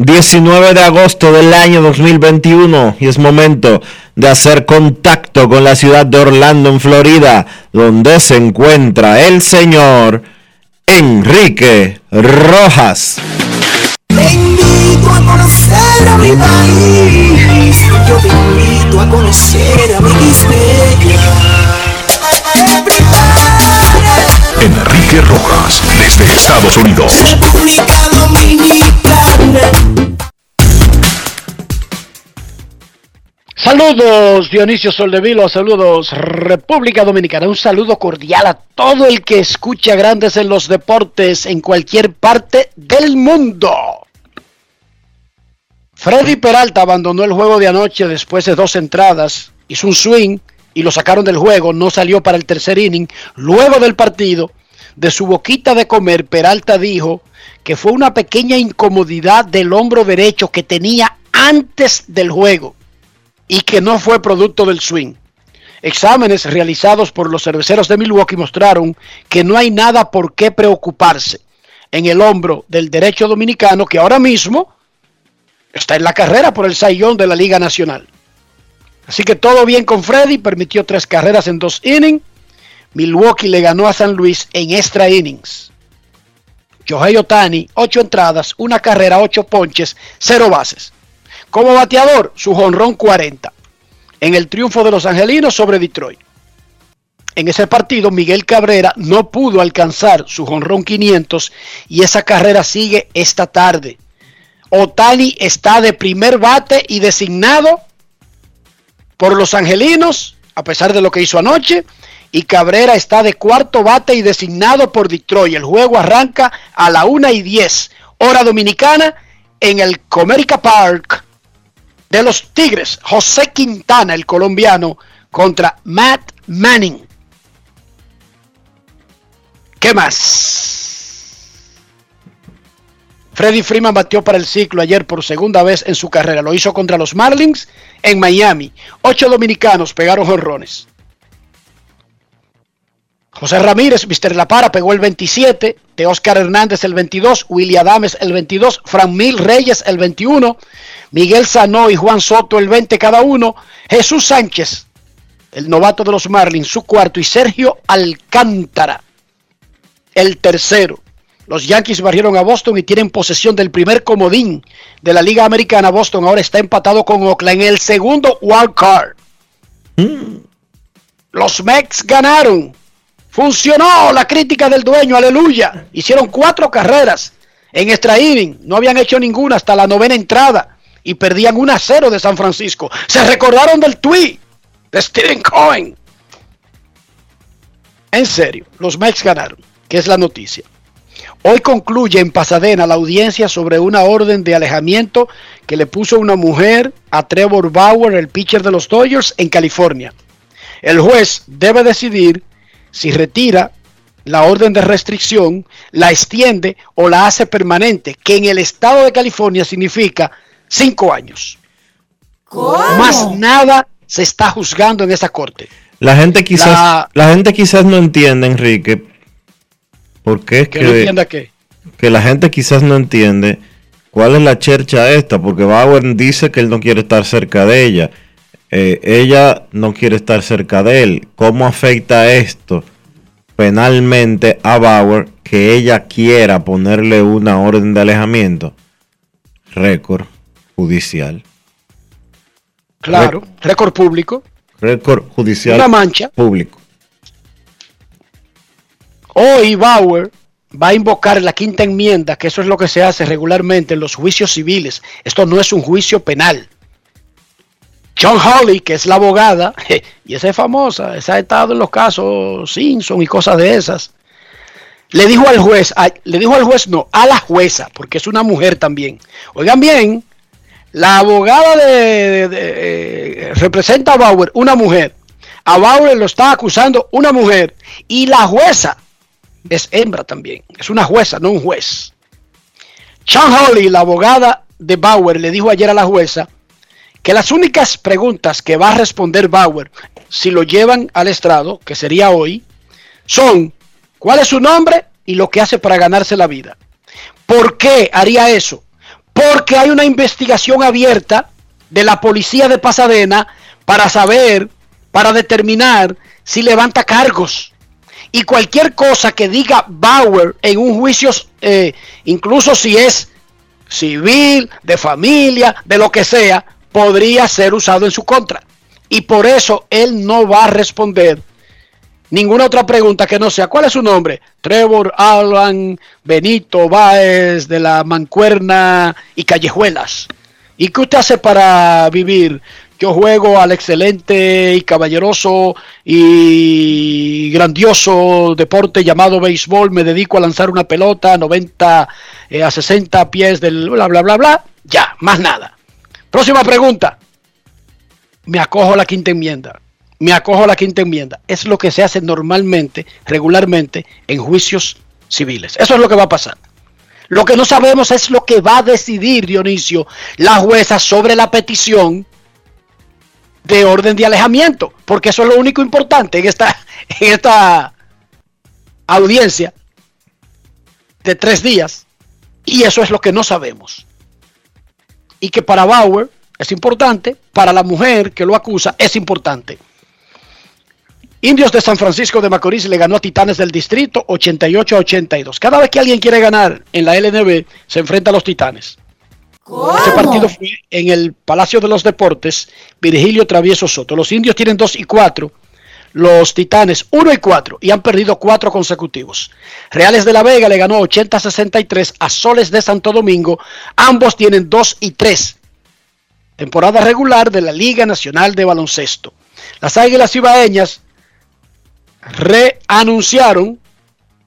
19 de agosto del año 2021 y es momento de hacer contacto con la ciudad de Orlando, en Florida, donde se encuentra el señor Enrique Rojas. Te invito a conocer a mi país. Yo te invito a conocer a mi Enrique Rojas, desde Estados Unidos. República Saludos Dionisio Soldevilo, saludos República Dominicana, un saludo cordial a todo el que escucha Grandes en los Deportes en cualquier parte del mundo. Freddy Peralta abandonó el juego de anoche después de dos entradas, hizo un swing y lo sacaron del juego, no salió para el tercer inning. Luego del partido, de su boquita de comer, Peralta dijo que fue una pequeña incomodidad del hombro derecho que tenía antes del juego y que no fue producto del swing. Exámenes realizados por los cerveceros de Milwaukee mostraron que no hay nada por qué preocuparse en el hombro del derecho dominicano que ahora mismo está en la carrera por el sayón de la Liga Nacional. Así que todo bien con Freddy, permitió tres carreras en dos innings. Milwaukee le ganó a San Luis en extra innings. Shohei Otani, ocho entradas, una carrera, ocho ponches, cero bases. Como bateador, su jonrón 40 en el triunfo de los angelinos sobre Detroit. En ese partido, Miguel Cabrera no pudo alcanzar su jonrón 500 y esa carrera sigue esta tarde. Otani está de primer bate y designado por los angelinos, a pesar de lo que hizo anoche, y Cabrera está de cuarto bate y designado por Detroit. El juego arranca a la 1 y 10, hora dominicana, en el Comerica Park de los Tigres. José Quintana, el colombiano, contra Matt Manning. ¿Qué más? Freddy Freeman batió para el ciclo ayer por segunda vez en su carrera. Lo hizo contra los Marlins en Miami. Ocho dominicanos pegaron jonrones. José Ramírez, Mr. La Para, pegó el 27. De Oscar Hernández el 22. Willy Adames el 22. Fran Mil Reyes el 21. Miguel Sanó y Juan Soto el 20 cada uno. Jesús Sánchez, el novato de los Marlins, su cuarto. Y Sergio Alcántara, el tercero. Los Yankees barrieron a Boston y tienen posesión del primer comodín de la Liga Americana. Boston ahora está empatado con Oakland en el segundo wild card. Los Mets ganaron. Funcionó la crítica del dueño, aleluya. Hicieron cuatro carreras en extra inning. No habían hecho ninguna hasta la novena entrada y perdían 1 a 0 de San Francisco. Se recordaron del tweet de Steven Cohen. En serio, los Mets ganaron, que es la noticia. Hoy concluye en Pasadena la audiencia sobre una orden de alejamiento que le puso una mujer a Trevor Bauer, el pitcher de los Dodgers, en California. El juez debe decidir si retira la orden de restricción, la extiende o la hace permanente, que en el estado de California significa cinco años. Más nada se está juzgando en esa corte. La gente quizás, la, la gente quizás no entiende, Enrique, por qué es que, que, no qué. que la gente quizás no entiende cuál es la chercha esta, porque Bauer dice que él no quiere estar cerca de ella. Eh, ella no quiere estar cerca de él. ¿Cómo afecta esto penalmente a Bauer que ella quiera ponerle una orden de alejamiento? Récord judicial. Claro, récord público. Récord judicial Una mancha. público. Hoy Bauer va a invocar la quinta enmienda, que eso es lo que se hace regularmente en los juicios civiles. Esto no es un juicio penal. John Holly, que es la abogada, y esa es famosa, esa ha estado en los casos Simpson y cosas de esas, le dijo al juez, le dijo al juez no, a la jueza, porque es una mujer también. Oigan bien, la abogada de, eh, representa a Bauer, una mujer. A Bauer lo está acusando una mujer y la jueza es hembra también, es una jueza, no un juez. Sean Holly, la abogada de Bauer, le dijo ayer a la jueza que las únicas preguntas que va a responder Bauer si lo llevan al estrado, que sería hoy, son cuál es su nombre y lo que hace para ganarse la vida. ¿Por qué haría eso? Porque hay una investigación abierta de la policía de Pasadena para saber, para determinar si levanta cargos y cualquier cosa que diga Bauer en un juicio, eh, incluso si es civil, de familia, de lo que sea, podría ser usado en su contra. Y por eso él no va a responder ninguna otra pregunta que no sea, ¿cuál es su nombre? Trevor Alan Benito Báez de la Mancuerna y Callejuelas. ¿Y qué usted hace para vivir? Yo juego al excelente y caballeroso y grandioso deporte llamado béisbol. Me dedico a lanzar una pelota a 90 eh, a 60 pies del bla bla bla bla. Ya, más nada. Próxima pregunta. Me acojo a la quinta enmienda. Me acojo a la quinta enmienda. Es lo que se hace normalmente, regularmente, en juicios civiles. Eso es lo que va a pasar. Lo que no sabemos es lo que va a decidir Dionisio, la jueza, sobre la petición de orden de alejamiento, porque eso es lo único importante en esta, en esta audiencia de tres días, y eso es lo que no sabemos. Y que para Bauer es importante, para la mujer que lo acusa es importante. Indios de San Francisco de Macorís le ganó a Titanes del Distrito 88 a 82. Cada vez que alguien quiere ganar en la LNB, se enfrenta a los Titanes. ¿Cómo? Ese partido fue en el Palacio de los Deportes, Virgilio Travieso Soto. Los indios tienen 2 y 4, los titanes 1 y 4 y han perdido 4 consecutivos. Reales de la Vega le ganó 80 a 63 a Soles de Santo Domingo. Ambos tienen 2 y 3. Temporada regular de la Liga Nacional de Baloncesto. Las Águilas Ibaeñas reanunciaron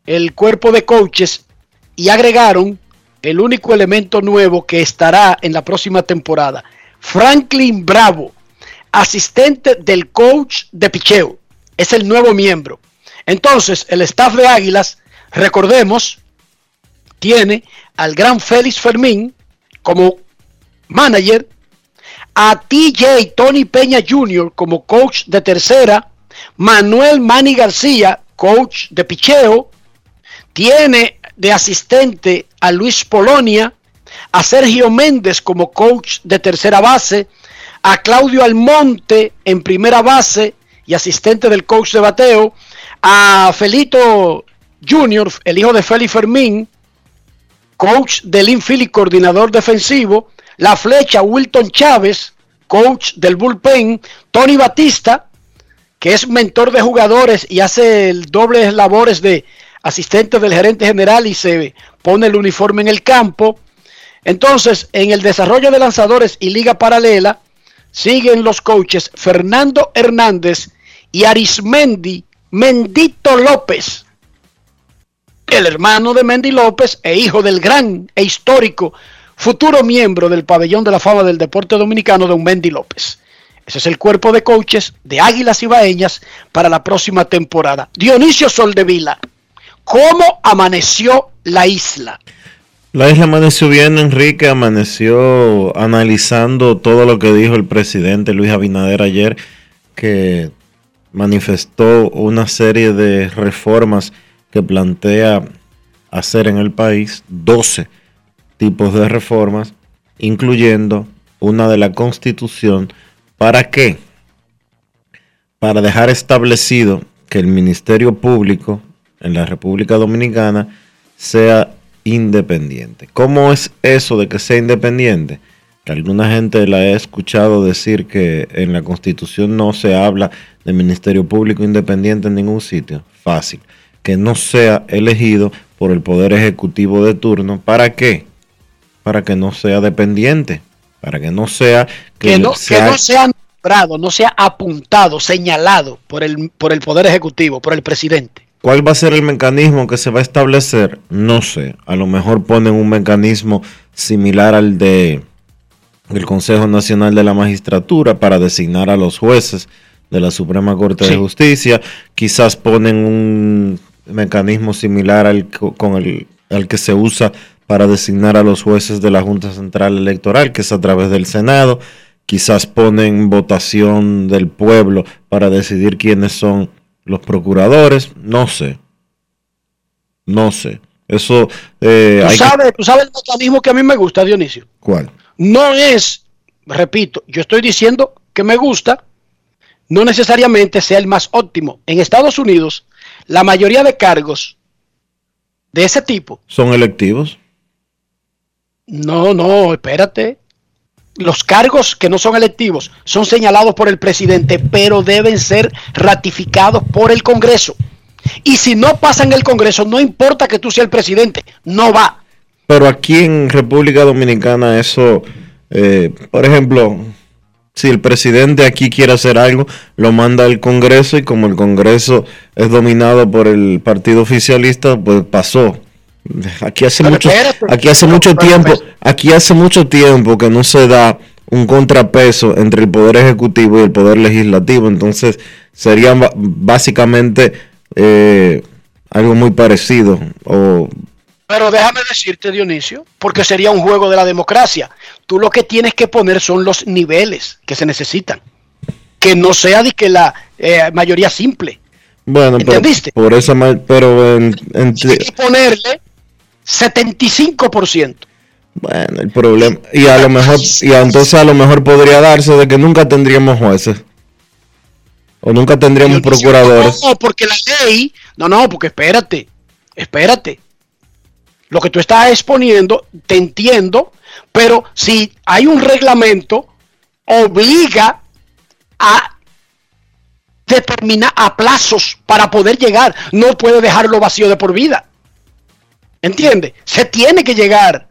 el cuerpo de coaches y agregaron el único elemento nuevo que estará en la próxima temporada. Franklin Bravo, asistente del coach de picheo, es el nuevo miembro. Entonces, el staff de Águilas, recordemos, tiene al gran Félix Fermín como manager, a TJ Tony Peña Jr. como coach de tercera, Manuel Manny García, coach de picheo, tiene de asistente a Luis Polonia, a Sergio Méndez como coach de tercera base, a Claudio Almonte en primera base y asistente del coach de bateo, a Felito Jr., el hijo de Félix Fermín, coach del infield y coordinador defensivo, la flecha Wilton Chávez, coach del bullpen, Tony Batista, que es mentor de jugadores y hace el doble labores de asistente del gerente general y se pone el uniforme en el campo. Entonces, en el desarrollo de lanzadores y liga paralela, siguen los coaches Fernando Hernández y Arismendi Mendito López, el hermano de Mendy López e hijo del gran e histórico futuro miembro del pabellón de la fama del deporte dominicano, don Mendy López. Ese es el cuerpo de coaches de Águilas Ibaeñas para la próxima temporada. Dionisio Soldevila, ¿cómo amaneció la isla? La isla amaneció bien, Enrique, amaneció analizando todo lo que dijo el presidente Luis Abinader ayer, que manifestó una serie de reformas que plantea hacer en el país, 12 tipos de reformas, incluyendo una de la constitución. ¿Para qué? Para dejar establecido que el Ministerio Público en la República Dominicana sea independiente. ¿Cómo es eso de que sea independiente? Que alguna gente la he escuchado decir que en la Constitución no se habla de Ministerio Público independiente en ningún sitio. Fácil. Que no sea elegido por el Poder Ejecutivo de turno. ¿Para qué? Para que no sea dependiente. Para que no sea... Que, no, sea, que no sea nombrado, no sea apuntado, señalado por el, por el Poder Ejecutivo, por el presidente. ¿Cuál va a ser el mecanismo que se va a establecer? No sé. A lo mejor ponen un mecanismo similar al de el Consejo Nacional de la Magistratura para designar a los jueces de la Suprema Corte de Justicia. Quizás ponen un mecanismo similar al, con el, al que se usa para designar a los jueces de la Junta Central Electoral, que es a través del Senado. Quizás ponen votación del pueblo para decidir quiénes son los procuradores, no sé. No sé. Eso. Eh, ¿Tú, sabes, ¿Tú sabes el mecanismo que a mí me gusta, Dionisio? ¿Cuál? No es, repito, yo estoy diciendo que me gusta, no necesariamente sea el más óptimo. En Estados Unidos, la mayoría de cargos de ese tipo. ¿Son electivos? No, no, espérate los cargos que no son electivos son señalados por el presidente, pero deben ser ratificados por el Congreso. Y si no pasa en el Congreso, no importa que tú seas el presidente, no va. Pero aquí en República Dominicana eso, eh, por ejemplo, si el presidente aquí quiere hacer algo, lo manda al Congreso y como el Congreso es dominado por el partido oficialista, pues pasó. Aquí hace mucho, aquí hace mucho tiempo, aquí hace mucho tiempo que no se da un contrapeso entre el poder ejecutivo y el poder legislativo, entonces sería básicamente eh, algo muy parecido. O... Pero déjame decirte, Dionisio, porque sería un juego de la democracia. Tú lo que tienes que poner son los niveles que se necesitan, que no sea de que la eh, mayoría simple. Bueno, ¿Entendiste? por eso, pero en, que ponerle 75%. Bueno, el problema, y a lo mejor, y entonces a lo mejor podría darse de que nunca tendríamos jueces. O nunca tendríamos procuradores. No, porque la ley, no, no, porque espérate, espérate. Lo que tú estás exponiendo, te entiendo, pero si hay un reglamento, obliga a determinar a plazos para poder llegar. No puede dejarlo vacío de por vida. ¿Entiende? Se tiene que llegar.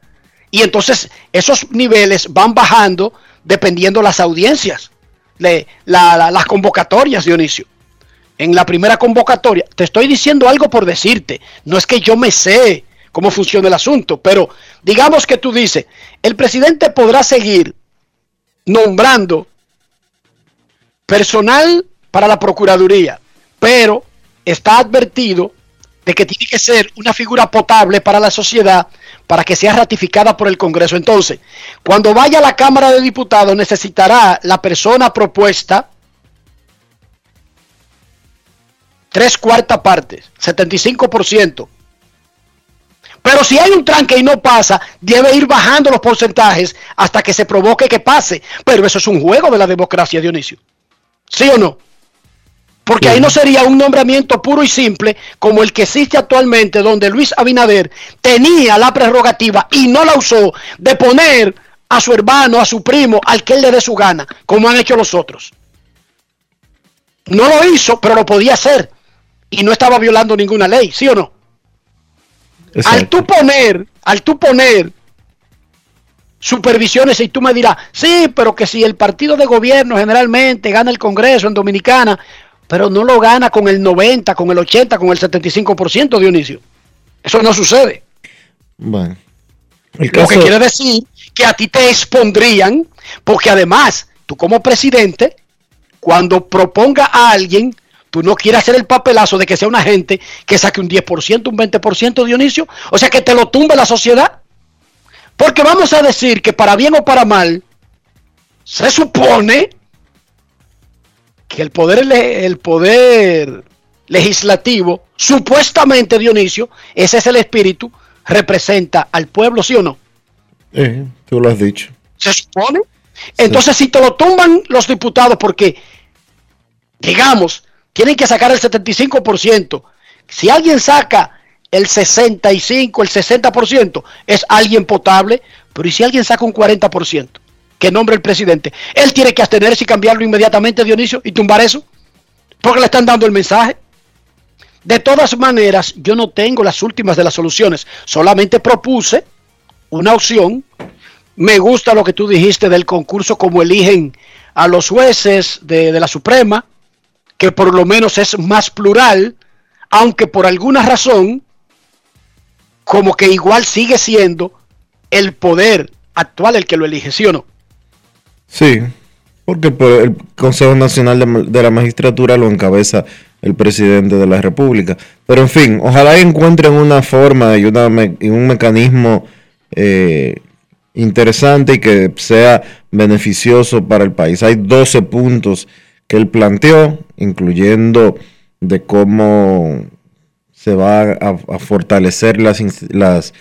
Y entonces esos niveles van bajando dependiendo las audiencias, las convocatorias, Dionisio. En la primera convocatoria, te estoy diciendo algo por decirte, no es que yo me sé cómo funciona el asunto, pero digamos que tú dices, el presidente podrá seguir nombrando personal para la Procuraduría, pero está advertido de que tiene que ser una figura potable para la sociedad para que sea ratificada por el Congreso. Entonces, cuando vaya a la Cámara de Diputados necesitará la persona propuesta tres cuartas partes, 75%. Pero si hay un tranque y no pasa, debe ir bajando los porcentajes hasta que se provoque que pase. Pero eso es un juego de la democracia, Dionisio. ¿Sí o no? Porque ahí no sería un nombramiento puro y simple como el que existe actualmente, donde Luis Abinader tenía la prerrogativa y no la usó de poner a su hermano, a su primo, al que él le dé su gana, como han hecho los otros. No lo hizo, pero lo podía hacer. Y no estaba violando ninguna ley, ¿sí o no? Al tú poner, al tú poner supervisiones y tú me dirás, sí, pero que si el partido de gobierno generalmente gana el Congreso en Dominicana, pero no lo gana con el 90, con el 80, con el 75% Dionisio. Eso no sucede. Bueno. Lo que quiere decir que a ti te expondrían, porque además, tú como presidente, cuando proponga a alguien, tú no quieres hacer el papelazo de que sea una gente que saque un 10%, un 20% Dionisio, o sea que te lo tumbe la sociedad. Porque vamos a decir que para bien o para mal, se supone que el poder, el poder legislativo, supuestamente Dionisio, ese es el espíritu, representa al pueblo, ¿sí o no? Eh, tú lo has dicho. ¿Se supone? Entonces, si te lo tumban los diputados, porque, digamos, tienen que sacar el 75%, si alguien saca el 65, el 60%, es alguien potable, pero ¿y si alguien saca un 40%? Que nombre el presidente. Él tiene que abstenerse y cambiarlo inmediatamente, Dionisio, y tumbar eso, porque le están dando el mensaje. De todas maneras, yo no tengo las últimas de las soluciones, solamente propuse una opción. Me gusta lo que tú dijiste del concurso, como eligen a los jueces de, de la Suprema, que por lo menos es más plural, aunque por alguna razón, como que igual sigue siendo el poder actual el que lo elige, ¿sí o no? Sí, porque el Consejo Nacional de, la Magistratura lo encabeza el presidente de la República. Pero en fin, ojalá encuentren una forma y, una, y un mecanismo eh, interesante y que sea beneficioso para el país. Hay 12 puntos que él planteó, incluyendo de cómo se va a, fortalecer las, las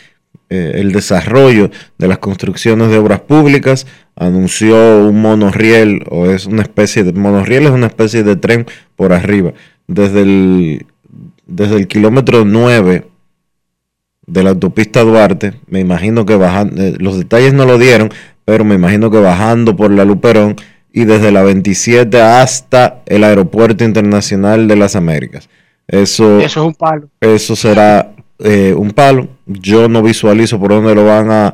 eh, el desarrollo de las construcciones de obras públicas. Anunció un monorriel, o es una especie de monorriel, es una especie de tren por arriba, desde el, desde el kilómetro 9 de la autopista Duarte, me imagino que bajando, eh, los detalles no lo dieron, pero me imagino que bajando por la Luperón y desde la 27 hasta el Aeropuerto Internacional de las Américas. Eso, eso es un palo. Eso será eh, un palo. Yo no visualizo por dónde lo van a,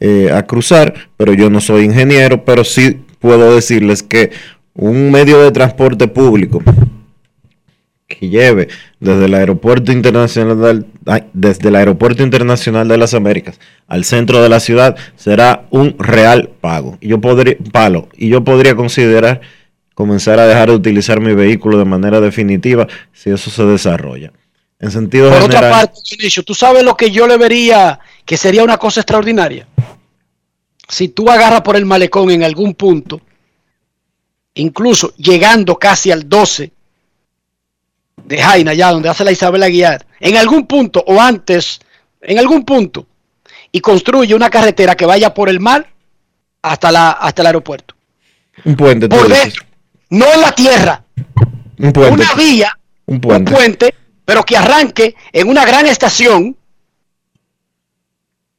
eh, a cruzar, pero yo no soy ingeniero, pero sí puedo decirles que un medio de transporte público que lleve desde el aeropuerto internacional desde el aeropuerto internacional de las Américas al centro de la ciudad será un real pago. Yo podría palo. Y yo podría considerar comenzar a dejar de utilizar mi vehículo de manera definitiva si eso se desarrolla en sentido por otra parte tú sabes lo que yo le vería que sería una cosa extraordinaria si tú agarras por el malecón en algún punto incluso llegando casi al 12 de Jaina, allá donde hace la Isabel Aguiar, en algún punto o antes, en algún punto, y construye una carretera que vaya por el mar hasta, la, hasta el aeropuerto. Un puente. Por dentro, no en la tierra. Un puente. Una vía, un puente. un puente, pero que arranque en una gran estación.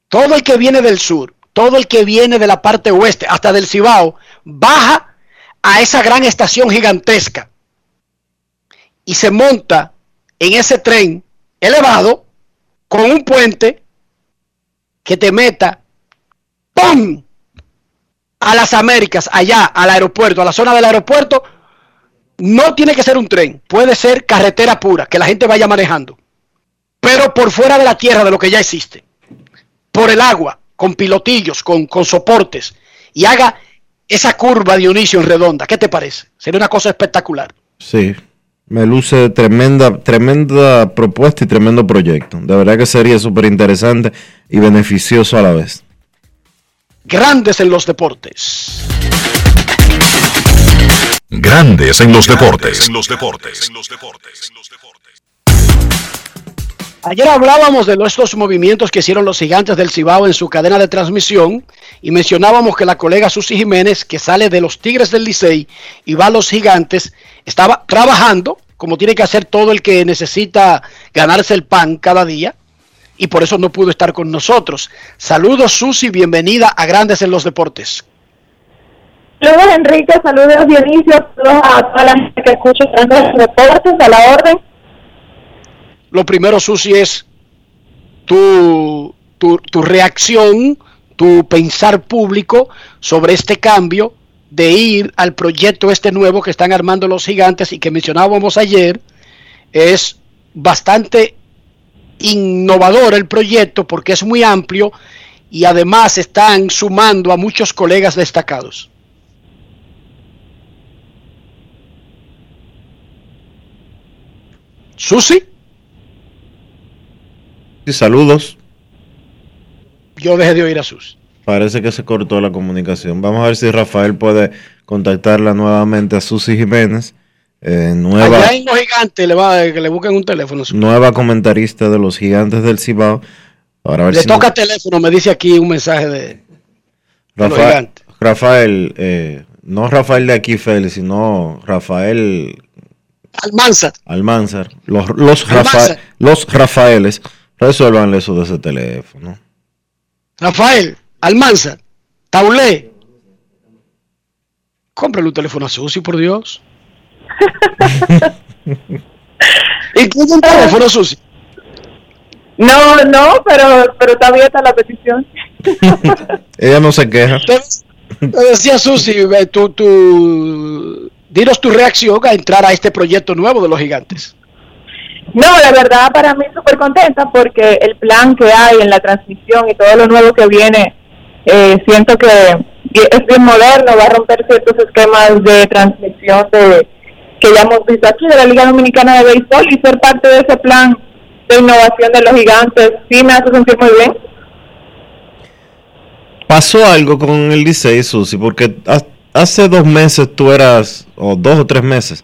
Todo el que viene del sur, todo el que viene de la parte oeste, hasta del Cibao, baja a esa gran estación gigantesca y se monta en ese tren elevado con un puente que te meta ¡pum! a las Américas, allá, al aeropuerto, a la zona del aeropuerto, no tiene que ser un tren, puede ser carretera pura, que la gente vaya manejando, pero por fuera de la tierra de lo que ya existe, por el agua, con pilotillos, con, con soportes, y haga esa curva de Dionisio en redonda. ¿Qué te parece? Sería una cosa espectacular. Sí, me luce tremenda, tremenda propuesta y tremendo proyecto. De verdad que sería súper interesante y beneficioso a la vez. Grandes en los deportes. Grandes en los deportes. En los deportes. En los deportes. Ayer hablábamos de estos movimientos que hicieron los gigantes del Cibao en su cadena de transmisión y mencionábamos que la colega Susi Jiménez, que sale de los Tigres del Licey y va a los gigantes, estaba trabajando como tiene que hacer todo el que necesita ganarse el pan cada día y por eso no pudo estar con nosotros. Saludos Susi, bienvenida a Grandes en los Deportes. Saludos Enrique, saludos Dionisio, saludos a toda la gente que escucha los Deportes, a la orden. Lo primero Susi es tu, tu, tu reacción, tu pensar público sobre este cambio de ir al proyecto este nuevo que están armando los gigantes y que mencionábamos ayer, es bastante innovador el proyecto porque es muy amplio y además están sumando a muchos colegas destacados. Susi. Sí, saludos. Yo dejé de oír a Susi. Parece que se cortó la comunicación. Vamos a ver si Rafael puede contactarla nuevamente a Susi Jiménez. Eh, nueva, Allá en los gigantes le va que le busquen un teléfono. Susi. nueva comentarista de los gigantes del Cibao. Para ver Le si toca teléfono, me dice aquí un mensaje de, de los Rafael, gigantes. Rafael eh, no Rafael de aquí, Félix, sino Rafael Almanza. Almanzar. Los, los, Almanzar. Rafa- los Rafaeles, resuelvan eso de ese teléfono. Rafael, Almanza, Taulé. Cómprale un teléfono a Susi, por Dios. Incluye un teléfono, Susi. No, no, pero, pero está abierta la petición. Ella no se queja. Entonces, te decía Susi, tú, tú, dinos tu reacción a entrar a este proyecto nuevo de los gigantes. No, la verdad para mí súper contenta porque el plan que hay en la transmisión y todo lo nuevo que viene, eh, siento que es bien moderno, va a romper ciertos esquemas de transmisión de, que ya hemos visto aquí de la Liga Dominicana de Béisbol y ser parte de ese plan de innovación de los gigantes sí me hace sentir muy bien. Pasó algo con el Licey, Susi, porque hace dos meses tú eras, o dos o tres meses,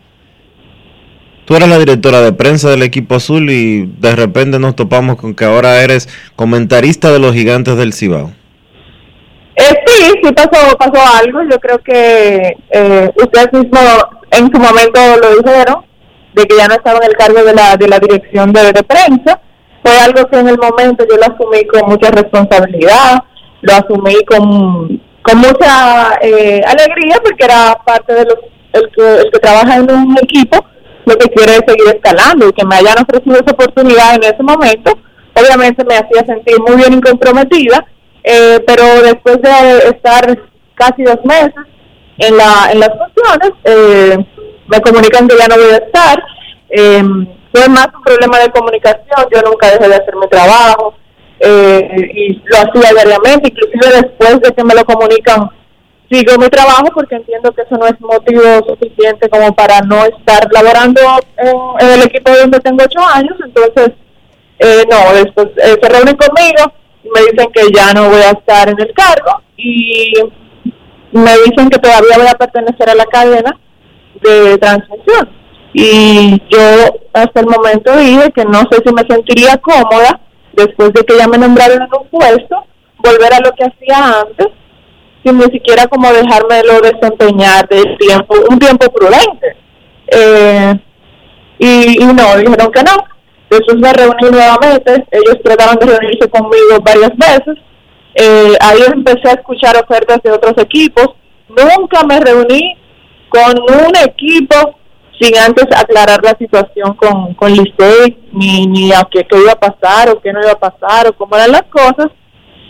tú eras la directora de prensa del equipo azul y de repente nos topamos con que ahora eres comentarista de los gigantes del Cibao. Eh, sí, sí pasó, pasó algo. Yo creo que eh, ustedes mismos en su momento lo dijeron, de que ya no estaba en el cargo de la, de la dirección de, de prensa. Fue algo que en el momento yo lo asumí con mucha responsabilidad, lo asumí con, con mucha eh, alegría porque era parte de los, el, que, el que trabaja en un equipo, lo que quiere es seguir escalando y que me hayan ofrecido esa oportunidad en ese momento, obviamente me hacía sentir muy bien y comprometida eh, pero después de estar casi dos meses en, la, en las funciones, eh, me comunican que ya no voy a estar. Eh, fue más un problema de comunicación, yo nunca dejé de hacer mi trabajo eh, y lo hacía diariamente, inclusive después de que me lo comunican, sigo mi trabajo porque entiendo que eso no es motivo suficiente como para no estar laborando en, el equipo donde tengo ocho años, entonces eh, no, después eh, se reúnen conmigo y me dicen que ya no voy a estar en el cargo y me dicen que todavía voy a pertenecer a la cadena de transmisión. Y yo hasta el momento dije que no sé si me sentiría cómoda después de que ya me nombraron en un puesto, volver a lo que hacía antes, sin ni siquiera como dejármelo desempeñar de tiempo, un tiempo prudente. Eh, y, y no, dijeron que no. Después me reuní nuevamente, ellos trataron de reunirse conmigo varias veces. Eh, ahí empecé a escuchar ofertas de otros equipos. Nunca me reuní con un equipo sin antes aclarar la situación con, con Licey, ni, ni a qué, qué iba a pasar o qué no iba a pasar o cómo eran las cosas.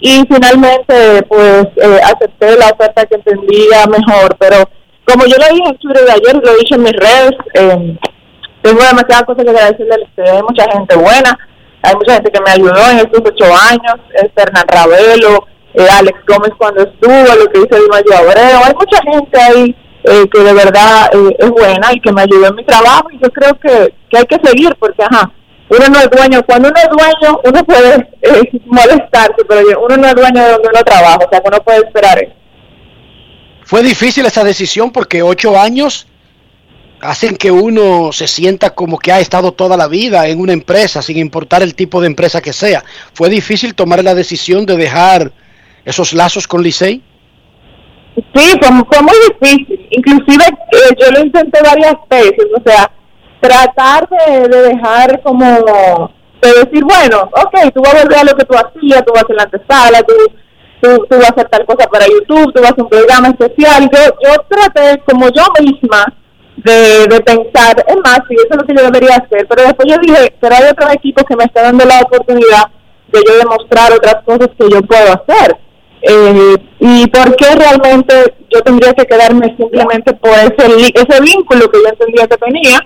Y finalmente, pues, eh, acepté la oferta que entendía mejor. Pero como yo lo dije en Twitter de ayer, lo dicho en mis redes, eh, tengo demasiadas cosas que agradecerle a usted. Hay mucha gente buena, hay mucha gente que me ayudó en estos ocho años, es Hernán Ravelo, eh, Alex Gómez cuando estuvo, lo que hizo Dimayo Abreu, hay mucha gente ahí eh, que de verdad eh, es buena y que me ayudó en mi trabajo y yo creo que, que hay que seguir porque, ajá, uno no es dueño, cuando uno es dueño uno puede eh, molestarse, pero uno no es dueño de donde uno trabaja, o sea uno puede esperar eso. Fue difícil esa decisión porque ocho años hacen que uno se sienta como que ha estado toda la vida en una empresa, sin importar el tipo de empresa que sea. ¿Fue difícil tomar la decisión de dejar esos lazos con Licey? Sí, fue, fue muy difícil. Inclusive eh, yo lo intenté varias veces, o sea, tratar de, de dejar como, de decir, bueno, ok, tú vas a volver a lo que tú hacías, tú vas a la antesala, tú, tú, tú vas a hacer tal cosa para YouTube, tú vas a hacer un programa especial. Yo, yo traté como yo misma de, de pensar, es más, sí, eso es lo que yo debería hacer, pero después yo dije, pero hay otros equipos que me están dando la oportunidad de yo demostrar otras cosas que yo puedo hacer. Eh, y por qué realmente yo tendría que quedarme simplemente por ese, ese vínculo que yo entendía que tenía.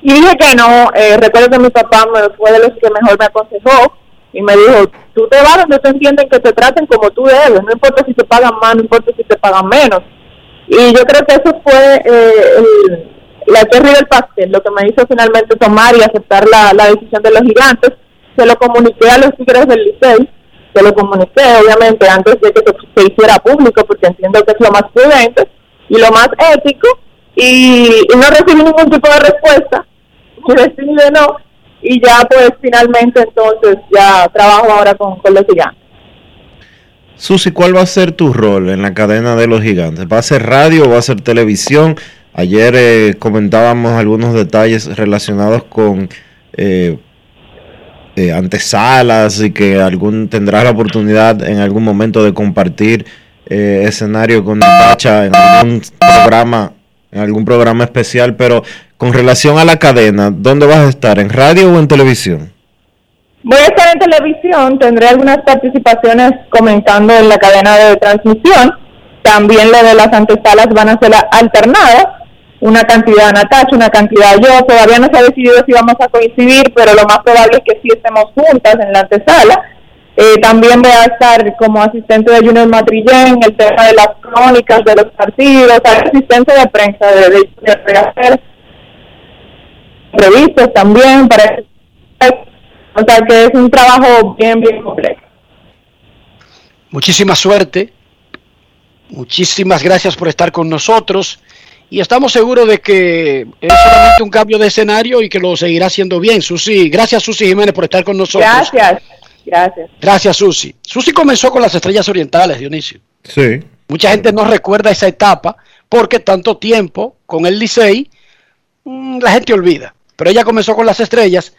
Y dije que no, eh, recuerdo que mi papá me fue de los que mejor me aconsejó y me dijo, tú te vas donde te entienden que te traten como tú debes, no importa si te pagan más, no importa si te pagan menos. Y yo creo que eso fue eh, la cherry del pastel, lo que me hizo finalmente tomar y aceptar la, la decisión de los gigantes. Se lo comuniqué a los tigres del Licey se lo comuniqué obviamente antes de que se, hiciera público porque entiendo que es lo más prudente y lo más ético y, no recibí ningún tipo de respuesta y decidí de no y ya pues finalmente entonces ya trabajo ahora con, los gigantes. Susi, ¿cuál va a ser tu rol en la cadena de los gigantes? ¿Va a ser radio va a ser televisión? Ayer eh, comentábamos algunos detalles relacionados con eh, eh, antesalas y que algún tendrá la oportunidad en algún momento de compartir eh, escenario con Natacha en algún programa, en algún programa especial, pero con relación a la cadena, ¿dónde vas a estar? ¿En radio o en televisión? Voy a estar en televisión, tendré algunas participaciones comentando en la cadena de transmisión. También lo de las antesalas van a ser alternadas una cantidad Natacha, una cantidad yo. Todavía no se ha decidido si vamos a coincidir, pero lo más probable es que sí estemos juntas en la antesala. Eh, también voy a estar como asistente de Junior Matrillén, el tema de las crónicas de los partidos, asistente de prensa de, de, entrevistas también, para o sea que es un trabajo bien, bien complejo. Muchísima suerte, muchísimas gracias por estar con nosotros y estamos seguros de que es solamente un cambio de escenario y que lo seguirá haciendo bien. Susi, gracias Susi Jiménez por estar con nosotros. Gracias, gracias. Gracias Susi. Susi comenzó con las estrellas orientales, Dionisio. Sí. Mucha gente no recuerda esa etapa porque tanto tiempo con el Licey, mm, la gente olvida. Pero ella comenzó con las estrellas.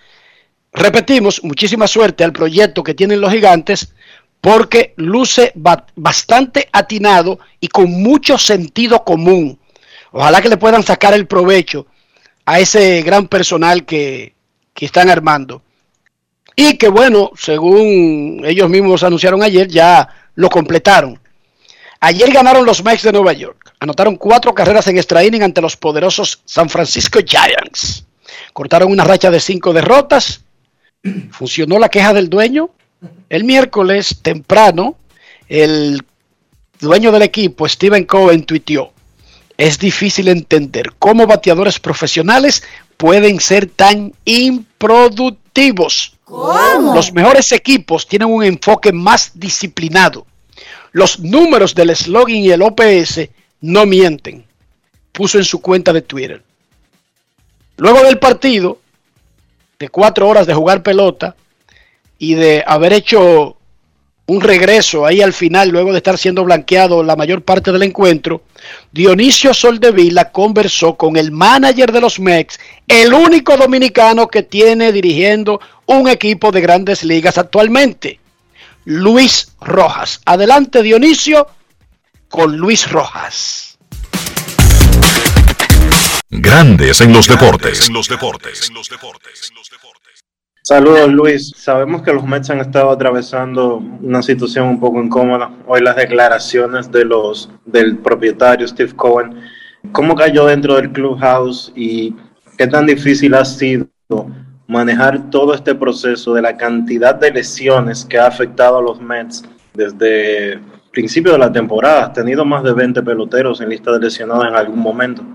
Repetimos, muchísima suerte al proyecto que tienen los gigantes porque luce bastante atinado y con mucho sentido común Ojalá que le puedan sacar el provecho a ese gran personal que, están armando. Y que bueno, según ellos mismos anunciaron ayer, ya lo completaron. Ayer ganaron los Mets de Nueva York. Anotaron cuatro carreras en extra inning ante los poderosos San Francisco Giants. Cortaron una racha de cinco derrotas. Funcionó la queja del dueño. El miércoles temprano, el dueño del equipo, Steven Cohen, tuiteó es difícil entender cómo bateadores profesionales pueden ser tan improductivos. Los mejores equipos tienen un enfoque más disciplinado. Los números del slogan y el OPS no mienten, puso en su cuenta de Twitter. Luego del partido, de cuatro horas de jugar pelota y de haber hecho un regreso ahí al final, luego de estar siendo blanqueado la mayor parte del encuentro, Dionisio Soldevila conversó con el manager de los Mex, el único dominicano que tiene dirigiendo un equipo de grandes ligas actualmente, Luis Rojas. Adelante Dionisio con Luis Rojas. Grandes en los deportes. En los deportes. En los deportes. Saludos Luis, sabemos que los Mets han estado atravesando una situación un poco incómoda. Hoy las declaraciones de los del propietario Steve Cohen, ¿cómo cayó dentro del clubhouse y qué tan difícil ha sido manejar todo este proceso de la cantidad de lesiones que ha afectado a los Mets desde principio de la temporada? ¿Has tenido más de 20 peloteros en lista de lesionados en algún momento?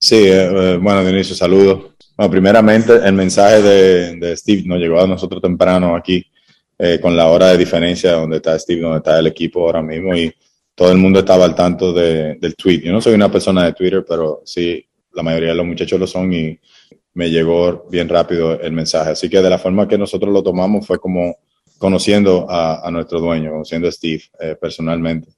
Sí, eh, eh, bueno, de inicio, saludos. Bueno, primeramente, el mensaje de, Steve nos llegó a nosotros temprano aquí, eh, con la hora de diferencia donde está Steve, donde está el equipo ahora mismo, y todo el mundo estaba al tanto del tweet. Yo no soy una persona de Twitter, pero sí, la mayoría de los muchachos lo son y me llegó bien rápido el mensaje. Así que de la forma que nosotros lo tomamos fue como conociendo a, nuestro dueño, conociendo a Steve eh, personalmente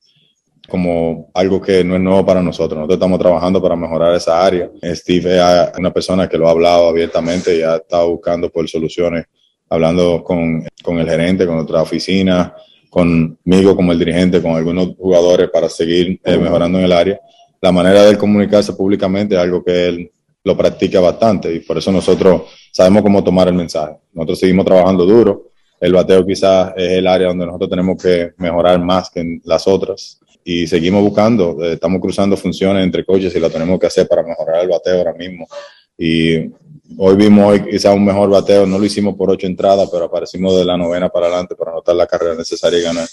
como algo que no es nuevo para nosotros. Nosotros estamos trabajando para mejorar esa área. Steve es una persona que lo ha hablado abiertamente y ha estado buscando por soluciones, hablando con, con el gerente, con otra oficina, conmigo como el dirigente, con algunos jugadores para seguir eh, mejorando en el área. La manera de comunicarse públicamente es algo que él lo practica bastante y por eso nosotros sabemos cómo tomar el mensaje. Nosotros seguimos trabajando duro, el bateo quizás es el área donde nosotros tenemos que mejorar más que en las otras. Y seguimos buscando, eh, estamos cruzando funciones entre coaches y lo tenemos que hacer para mejorar el bateo ahora mismo. Y hoy vimos hoy quizás un mejor bateo, no lo hicimos por ocho entradas, pero aparecimos de la novena para adelante para anotar la carrera necesaria y ganar.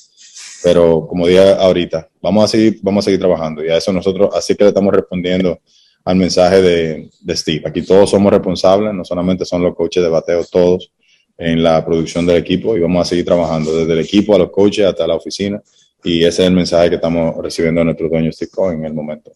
Pero como dije ahorita, vamos a seguir, vamos a seguir trabajando y a eso nosotros, así que le estamos respondiendo al mensaje de, de Steve. Aquí todos somos responsables, no solamente son los coaches de bateo, todos en la producción del equipo y vamos a seguir trabajando desde el equipo a los coaches hasta la oficina y ese es el mensaje que estamos recibiendo de nuestro dueño Steve Cohen en el momento.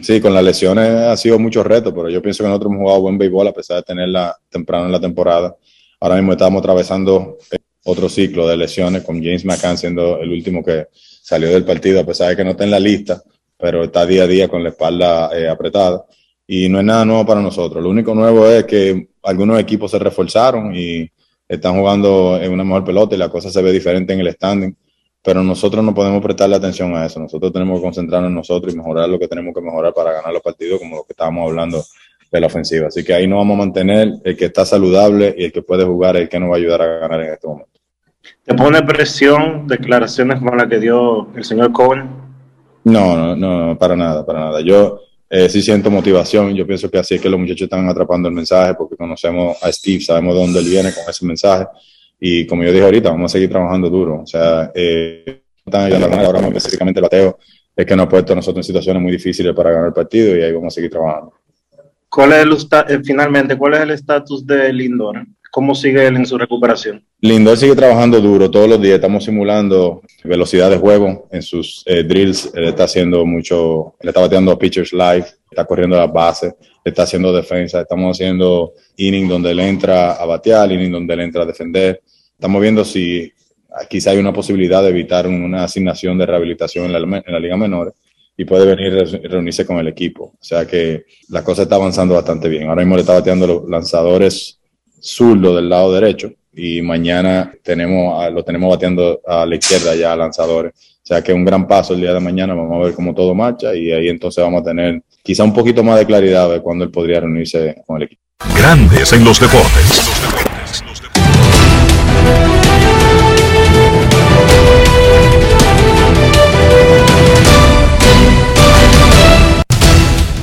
Sí, con las lesiones ha sido mucho reto, pero yo pienso que nosotros hemos jugado buen béisbol a pesar de tenerla temprano en la temporada. Ahora mismo estamos atravesando eh, otro ciclo de lesiones con James McCann siendo el último que salió del partido, a pesar de que no está en la lista, pero está día a día con la espalda eh, apretada. Y no es nada nuevo para nosotros. Lo único nuevo es que algunos equipos se reforzaron y están jugando en una mejor pelota y la cosa se ve diferente en el standing. Pero nosotros no podemos prestarle atención a eso. Nosotros tenemos que concentrarnos en nosotros y mejorar lo que tenemos que mejorar para ganar los partidos, como lo que estábamos hablando de la ofensiva. Así que ahí nos vamos a mantener el que está saludable y el que puede jugar, el que nos va a ayudar a ganar en este momento. ¿Te pone presión declaraciones como la que dio el señor Cohen? No, no, no, para nada, para nada. Yo eh, sí siento motivación. Yo pienso que así es que los muchachos están atrapando el mensaje porque conocemos a Steve, sabemos de dónde él viene con ese mensaje. Y como yo dije ahorita, vamos a seguir trabajando duro. O sea, eh, ahora mismo específicamente el bateo. Es que nos ha puesto a nosotros en situaciones muy difíciles para ganar el partido y ahí vamos a seguir trabajando. ¿Cuál es el, eh, finalmente, cuál es el estatus de Lindor? ¿Cómo sigue él en su recuperación? Lindor sigue trabajando duro todos los días. Estamos simulando velocidad de juego en sus eh, drills. Él está haciendo mucho, él está bateando a pitchers live, está corriendo las bases, está haciendo defensa. Estamos haciendo inning donde él entra a batear, inning donde él entra a defender. Estamos viendo si quizá hay una posibilidad de evitar una asignación de rehabilitación en la, liga menor y puede venir a reunirse con el equipo. O sea que la cosa está avanzando bastante bien. Ahora mismo le está bateando los lanzadores zurdo del lado derecho y mañana tenemos lo tenemos bateando a la izquierda ya lanzadores. O sea que un gran paso el día de mañana, vamos a ver cómo todo marcha y ahí entonces vamos a tener quizá un poquito más de claridad de cuándo él podría reunirse con el equipo. Grandes en los deportes.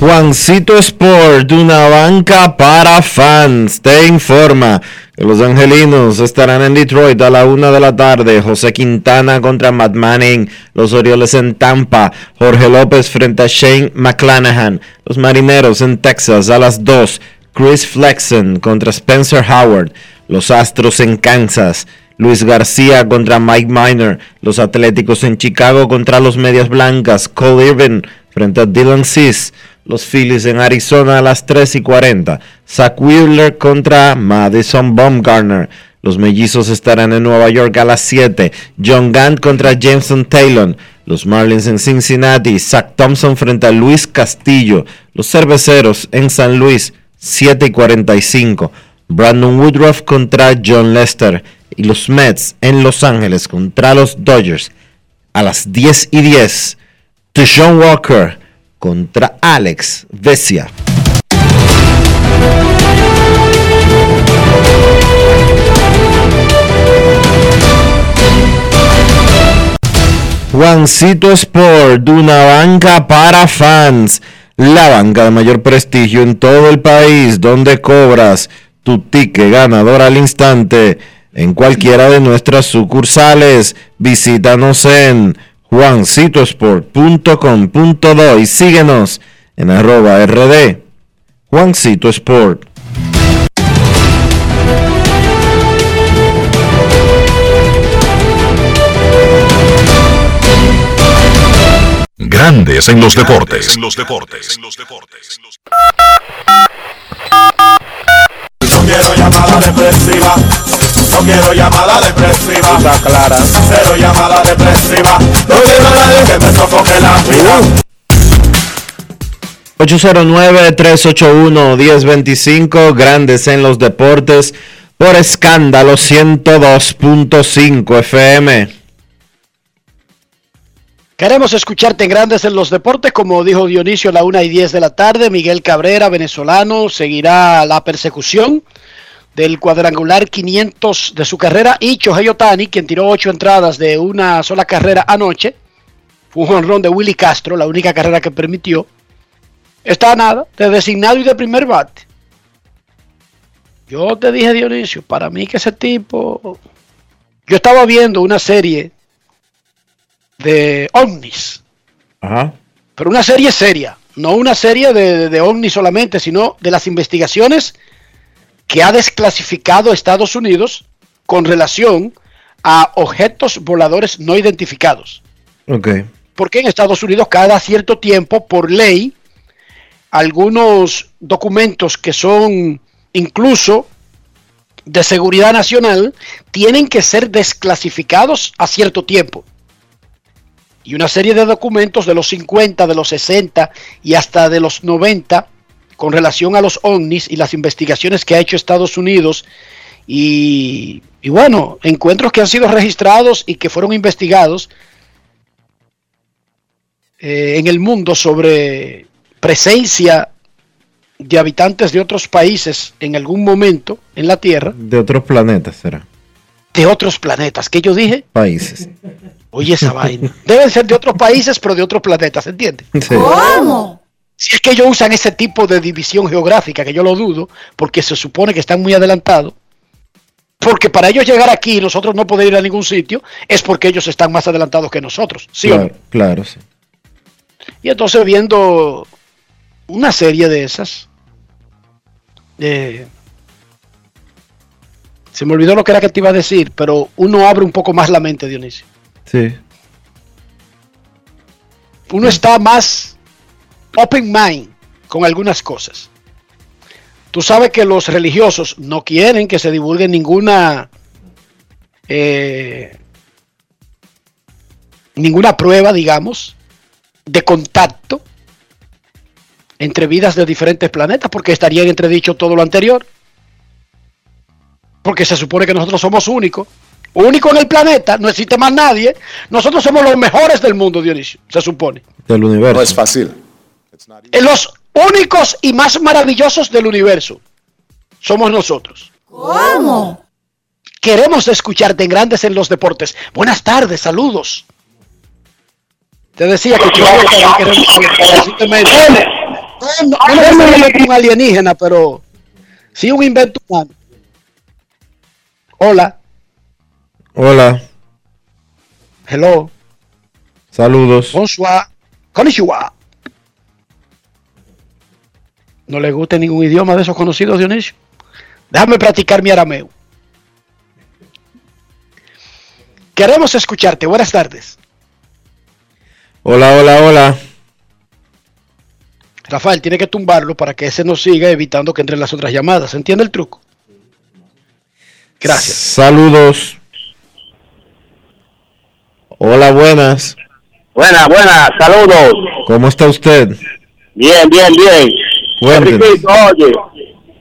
Juancito Sport, una banca para fans, te informa que los angelinos estarán en Detroit a la una de la tarde. José Quintana contra Matt Manning, los Orioles en Tampa, Jorge López frente a Shane McClanahan, los marineros en Texas a las 2, Chris Flexen contra Spencer Howard, los Astros en Kansas. Luis García contra Mike Miner, los Atléticos en Chicago contra los Medias Blancas, Cole Irvin frente a Dylan Cease, los Phillies en Arizona a las 3 y 40, Zach Wheeler contra Madison Baumgartner, los Mellizos estarán en Nueva York a las 7, John Gant contra Jameson Taylor, los Marlins en Cincinnati, Zach Thompson frente a Luis Castillo, los Cerveceros en San Luis 7 y 45, Brandon Woodruff contra John Lester. Y los Mets en Los Ángeles contra los Dodgers a las 10 y 10. John Walker contra Alex Vesia. Juancito Sport, una banca para fans, la banca de mayor prestigio en todo el país, donde cobras tu ticket ganador al instante en cualquiera de nuestras sucursales. Visítanos en juancitosport.com.do y síguenos en arroba rd Juancito Sport. Grandes en los deportes. No quiero llamada depresiva. No quiero llamada depresiva. Está clara. Cero llamada depresiva. No quiero nadie que me sofoque la vida. 809-381-1025, Grandes en los Deportes, por escándalo 102.5 FM. Queremos escucharte en Grandes en los Deportes, como dijo Dionisio a la 1 y 10 de la tarde. Miguel Cabrera, venezolano, seguirá la persecución del cuadrangular 500 de su carrera y Shohei Otani, quien tiró ocho entradas de una sola carrera anoche. Fue un jonrón de Willy Castro, la única carrera que permitió. Está nada, de designado y de primer bate. Yo te dije, Dionisio, para mí que ese tipo... Yo estaba viendo una serie de ovnis, Ajá. pero una serie seria, no una serie de, de ovnis solamente, sino de las investigaciones que ha desclasificado Estados Unidos con relación a objetos voladores no identificados. Ok. Porque en Estados Unidos cada cierto tiempo, por ley, algunos documentos que son incluso de seguridad nacional tienen que ser desclasificados a cierto tiempo. Y una serie de documentos de los 50, de los 60 y hasta de los 90 con relación a los ovnis y las investigaciones que ha hecho Estados Unidos y, bueno, encuentros que han sido registrados y que fueron investigados eh, en el mundo sobre presencia de habitantes de otros países en algún momento en la Tierra, De otros planetas será. de otros planetas. ¿Qué yo dije? Países. Oye, esa vaina. Deben ser de otros países, pero de otros planetas, ¿entiendes? Sí. Si es que ellos usan ese tipo de división geográfica, que yo lo dudo, porque se supone que están muy adelantados. Porque para ellos llegar aquí y nosotros no poder ir a ningún sitio, es porque ellos están más adelantados que nosotros. ¿Sí o no? Claro, claro, sí. Y entonces viendo una serie de esas, eh, se me olvidó lo que era que te iba a decir, pero uno abre un poco más la mente, Dionisio. Sí. Uno está más open mind con algunas cosas. Tú sabes que los religiosos no quieren que se divulgue ninguna eh, ninguna prueba, digamos, de contacto entre vidas de diferentes planetas, porque estaría en entredicho todo lo anterior. Porque se supone que nosotros somos únicos. Único en el planeta, no existe más nadie. Nosotros somos los mejores del mundo, Dionisio, se supone. Del universo. No es fácil. En los únicos y más maravillosos del universo somos nosotros. ¿Cómo? Queremos escucharte en Grandes en los Deportes. Buenas tardes, saludos. Te decía que queremos saber, recientemente. No, no necesariamente un alienígena, pero sí un invento humano. Hola, Hola, hello, saludos. bonsoir, konnichiwa. No le gusta ningún idioma de esos conocidos, Dionisio. Déjame practicar mi arameo. Queremos escucharte. Buenas tardes. Hola, hola, hola. Rafael, tiene que tumbarlo para que ese no siga evitando que entren las otras llamadas. ¿Entiende el truco? Gracias. Saludos. Hola, buenas. Buenas, buenas, saludos. ¿Cómo está usted? Bien, bien, bien. Enriquito, oye,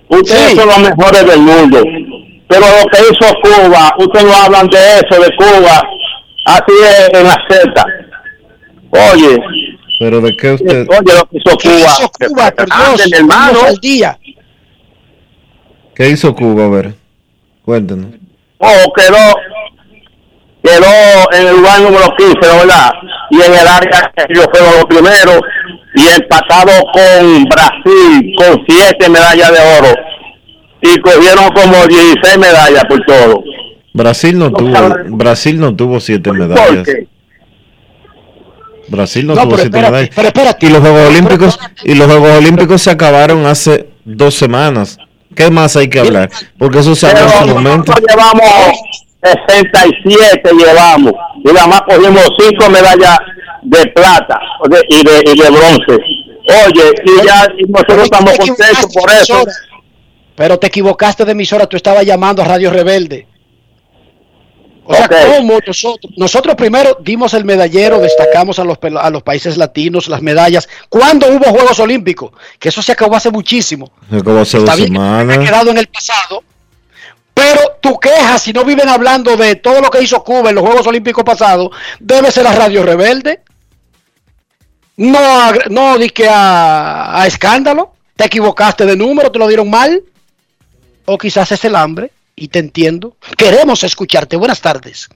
ustedes Sí. son los mejores del mundo, pero lo que hizo Cuba, ustedes no hablan de eso, de Cuba, así es en la Z. Oye, ¿Pero de qué usted? oye lo que hizo ¿Qué Cuba. hizo Cuba? Por Dios, mi hermano. al día. ¿Qué hizo Cuba? A ver, cuéntenos. Oh, quedó, quedó en el lugar número 15, ¿verdad? Y en el área ellos fueron los primeros y empatado con Brasil con siete medallas de oro y cogieron como 16 medallas por todo. Brasil no tuvo, Brasil no tuvo siete ¿Por medallas. qué? Brasil no, No, tuvo pero siete espérate, medallas. pero espérate. Y los Juegos Olímpicos y los Juegos Olímpicos se acabaron hace dos semanas. ¿Qué más hay que hablar? Porque eso se habló en su momento. nosotros llevamos 67 llevamos y nada más cogimos cinco medallas de plata de- y, de, y de bronce. Oye, y ya y nosotros estamos te contentos por eso. Pero te equivocaste de emisora, tú estabas llamando a Radio Rebelde. O sea. ¿cómo nosotros? Nosotros primero dimos el medallero, destacamos a los, a los países latinos, las medallas. ¿Cuándo hubo Juegos Olímpicos? Que eso se acabó hace muchísimo. Se acabó hace dos que ha semanas. quedado en el pasado. Pero tu queja, si no viven hablando de todo lo que hizo Cuba en los Juegos Olímpicos pasados, debe ser a Radio Rebelde. No, a, no di que a, a escándalo. Te equivocaste de número, te lo dieron mal. O quizás es el hambre, y te entiendo. Queremos escucharte. Buenas tardes.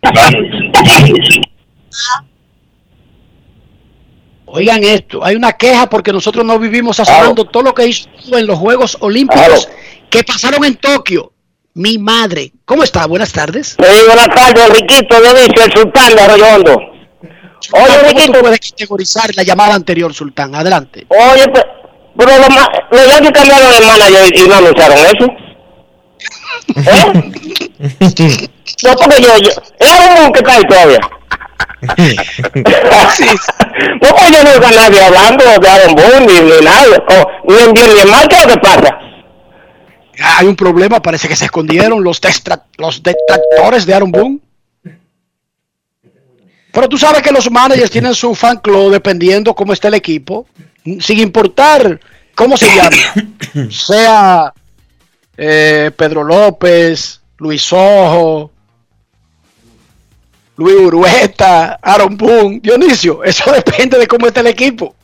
Oigan esto, hay una queja porque nosotros no vivimos haciendo todo lo que hizo en los Juegos Olímpicos que pasaron en Tokio. Mi madre. ¿Cómo está? Buenas tardes. Sí, buenas tardes, Riquito, yo dice el sultán de Arroyo Hondo. Oye, ¿Cómo Riquito. tú puedes categorizar la llamada anterior, Sultán? Adelante. Oye, pe- pero los los Yankees cambiaron el manager y no anunciaron eso. ¿Eh? No, porque yo, yo, es un que está ahí todavía. No, pues yo no oigo a nadie hablando de Aaron Boone ni, ni nada, o, ni en bien ni en mal, ¿qué es lo que pasa? Hay un problema, parece que se escondieron los, los detractores de Aaron Boone. Pero tú sabes que los managers tienen su fan club dependiendo cómo está el equipo, sin importar cómo se llame, sea eh, Pedro López, Luis Ojo, Luis Urueta, Aaron Boone, Dionisio, eso depende de cómo está el equipo.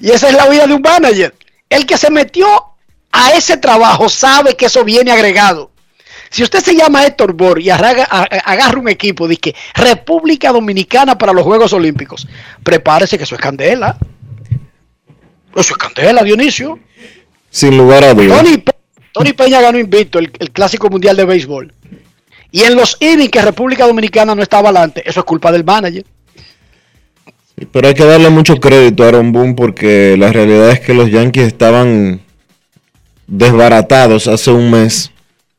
Y esa es la vida de un manager. El que se metió a ese trabajo sabe que eso viene agregado. Si usted se llama Héctor Bor y agarra un equipo de que República Dominicana para los Juegos Olímpicos, prepárese que eso es candela. Eso es candela, Dionisio. Sin lugar a dudas. Tony, Pe- Tony Peña ganó invicto el, el Clásico Mundial de Béisbol. Y en los innings que República Dominicana no estaba adelante, eso es culpa del manager. Pero hay que darle mucho crédito a Aaron Boone porque la realidad es que los Yankees estaban desbaratados hace un mes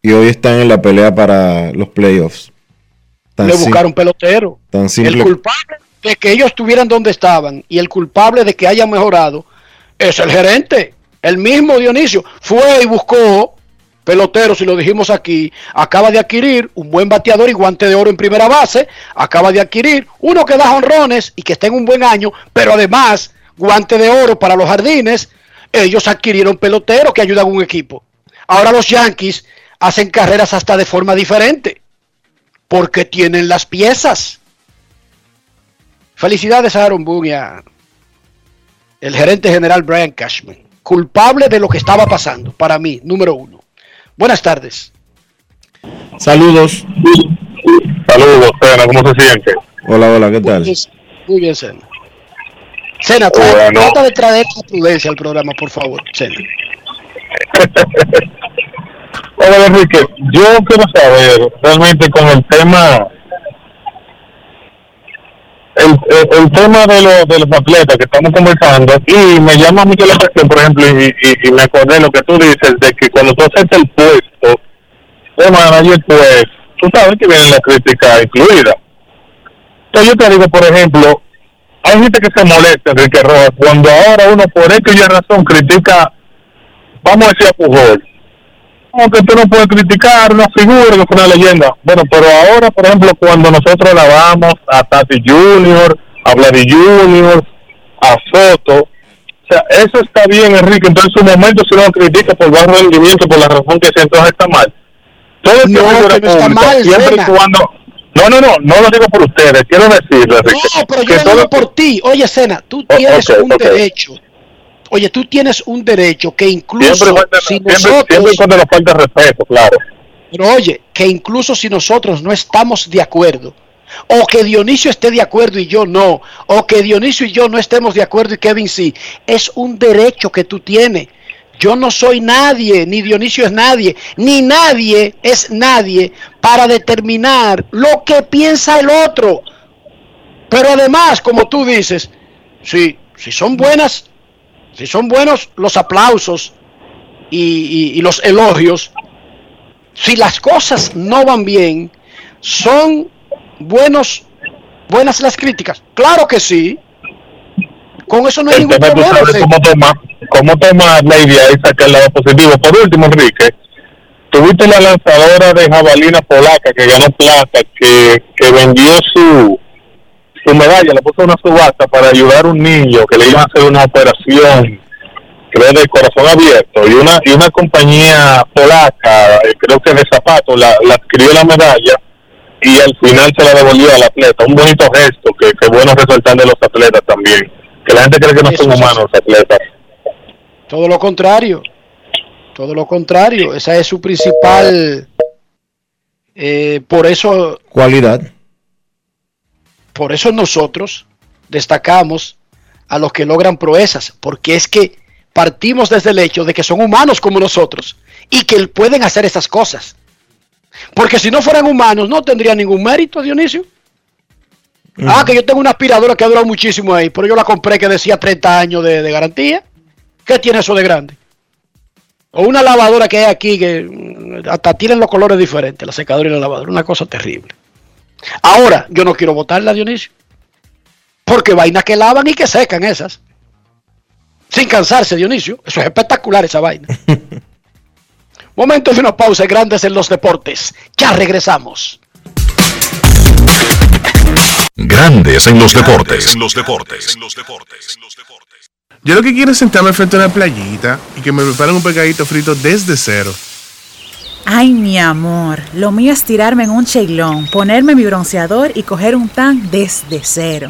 y hoy están en la pelea para los playoffs. Tan Le buscaron pelotero. Tan El simple. culpable de que ellos estuvieran donde estaban y el culpable de que hayan mejorado es el gerente. El mismo Dionisio fue y buscó peloteros, y lo dijimos aquí, acaba de adquirir un buen bateador y guante de oro en primera base, acaba de adquirir uno que da honrones y que esté en un buen año, pero además guante de oro para los jardines. Ellos adquirieron peloteros que ayudan a un equipo. Ahora los Yankees hacen carreras hasta de forma diferente, porque tienen las piezas. Felicidades a Aaron Boone el gerente general Brian Cashman. Culpable de lo que estaba pasando, para mí, número uno. Buenas tardes. Saludos. Saludos, Sena, ¿cómo se siente? Hola, hola, ¿qué tal? Muy bien, Sena. Sena, tra- Bueno. trata de traer prudencia al programa, por favor, Sena. Hola, Enrique, yo quiero saber realmente con el tema, el, el, tema de, los de los atletas que estamos conversando, y me llama mucho la atención, por ejemplo, y, y, me acordé lo que tú dices, de que cuando tú aceptas el puesto de manager, pues tú sabes que viene la crítica incluida. Entonces yo te digo, por ejemplo, hay gente que se molesta, Enrique Rojas, cuando ahora uno por X Y razón critica, vamos a decir a Pujol, aunque tú no puedes criticar una figura que fue una leyenda. Bueno, pero ahora, por ejemplo, cuando nosotros alabamos a Tati Junior, a Vladi Junior, a Soto, o sea, eso está bien, Enrique. Entonces, en su momento, si uno critica por bajo rendimiento, por la razón que sea, entonces está mal. Todo el No, figura que pública, mal, siempre y cuando. No, no, no, no lo digo por ustedes, quiero decirle, Enrique. No, pero yo que lo todo- digo por ti. Oye, Sena, tú Oh, tienes un derecho. Oye, tú tienes un derecho que incluso Siempre, falta- si siempre, nosotros siempre cuando nos falta respeto, claro. Pero oye, que incluso si nosotros no estamos de acuerdo, o que Dionisio esté de acuerdo y yo no, o que Dionisio y yo no estemos de acuerdo y Kevin sí, es un derecho que tú tienes. Yo no soy nadie, ni Dionisio es nadie, ni nadie es nadie para determinar lo que piensa el otro. Pero además, como tú dices, si, si son buenas, si son buenos los aplausos y, y- y los elogios, si las cosas no van bien, son buenos, buenas las críticas. Claro que sí. Con eso no hay ningún Entonces tú problema. sí. cómo tomar, cómo tomar la idea y sacar el lado positivo. Por último, Enrique, tuviste la lanzadora de jabalina polaca que ganó plata, que, que vendió su, su medalla, le puso una subasta para ayudar a un niño que le iba a hacer una operación, creo, de corazón abierto. Y una, y una compañía polaca, eh, creo que de zapatos, la, la adquirió la medalla y al final se la devolvió al atleta. Un bonito gesto que, que bueno resaltar de los atletas también. Que la gente cree que no son humanos los atletas. Todo lo contrario. Todo lo contrario, esa es su principal. eh, por eso, Cualidad. Por eso nosotros destacamos a los que logran proezas, porque es que partimos desde el hecho de que son humanos como nosotros y que pueden hacer esas cosas. Porque si no fueran humanos, no tendrían ningún mérito, Dionisio. Ah, que yo tengo una aspiradora que ha durado muchísimo ahí, pero yo la compré que decía 30 años de, de garantía. ¿Qué tiene eso de grande? O una lavadora que hay aquí que mm, hasta tienen los colores diferentes, la secadora y la lavadora. Una cosa terrible. Ahora, yo no quiero votarla, Dionisio. Porque vainas que lavan y que secan esas. Sin cansarse, Dionisio. Eso es espectacular, esa vaina. Momento de una pausa, grandes en los deportes. Ya regresamos. Grandes en los deportes. En los deportes. Yo lo que quiero es sentarme frente a una playita y que me preparen un pescadito frito desde cero. Ay, mi amor, lo mío es tirarme en un cheilón, ponerme mi bronceador y coger un tan desde cero.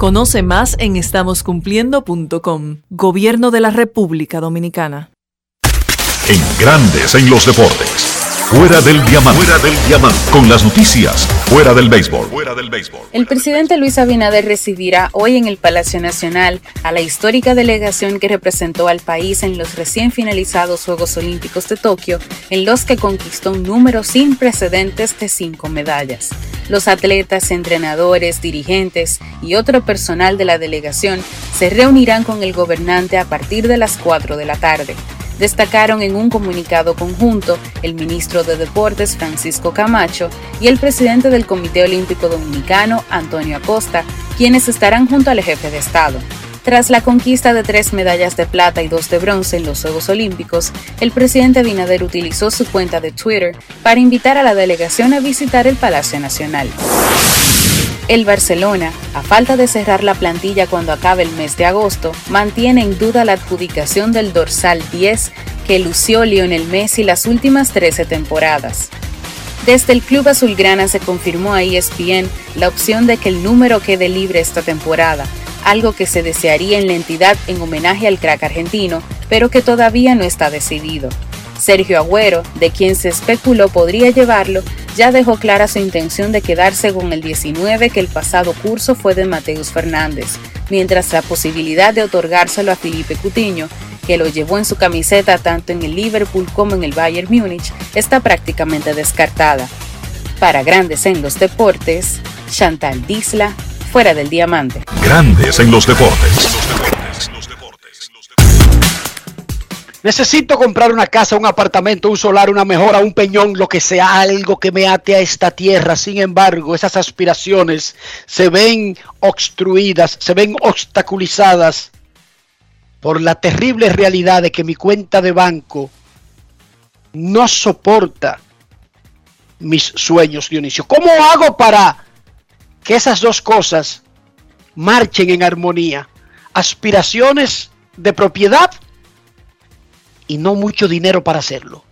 Conoce más en estamoscumpliendo.com. Gobierno de la República Dominicana. En Grandes en los deportes. Fuera del diamante. Fuera del diamante. Con las noticias. Fuera del béisbol. Fuera del béisbol. El presidente Luis Abinader recibirá hoy en el Palacio Nacional a la histórica delegación que representó al país en los recién finalizados Juegos Olímpicos de Tokio, en los que conquistó un número sin precedentes de cinco medallas. Los atletas, entrenadores, dirigentes y otro personal de la delegación se reunirán con el gobernante a partir de las 4 de la tarde destacaron en un comunicado conjunto el ministro de Deportes Francisco Camacho y el presidente del Comité Olímpico Dominicano Antonio Acosta, quienes estarán junto al jefe de Estado. Tras la conquista de tres medallas de plata y dos de bronce en los Juegos Olímpicos, el presidente Abinader utilizó su cuenta de Twitter para invitar a la delegación a visitar el Palacio Nacional. El Barcelona, a falta de cerrar la plantilla cuando acabe el mes de agosto, mantiene en duda la adjudicación del dorsal 10 que lució Lionel Messi las últimas 13 temporadas. Desde el club azulgrana se confirmó a ESPN la opción de que el número quede libre esta temporada, algo que se desearía en la entidad en homenaje al crack argentino, pero que todavía no está decidido. Sergio Agüero, de quien se especuló podría llevarlo, ya dejó clara su intención de quedarse con el 19 que el pasado curso fue de Mateus Fernández, mientras la posibilidad de otorgárselo a Felipe Cutiño, que lo llevó en su camiseta tanto en el Liverpool como en el Bayern Múnich, está prácticamente descartada. Para Grandes en los Deportes, Chantal Disla, fuera del diamante. Grandes en los deportes. Necesito comprar una casa, un apartamento, un solar, una mejora, un peñón, lo que sea, algo que me ate a esta tierra. Sin embargo, esas aspiraciones se ven obstruidas, se ven obstaculizadas por la terrible realidad de que mi cuenta de banco no soporta mis sueños, Dionisio. ¿Cómo hago para que esas dos cosas marchen en armonía? Aspiraciones de propiedad y no mucho dinero para hacerlo.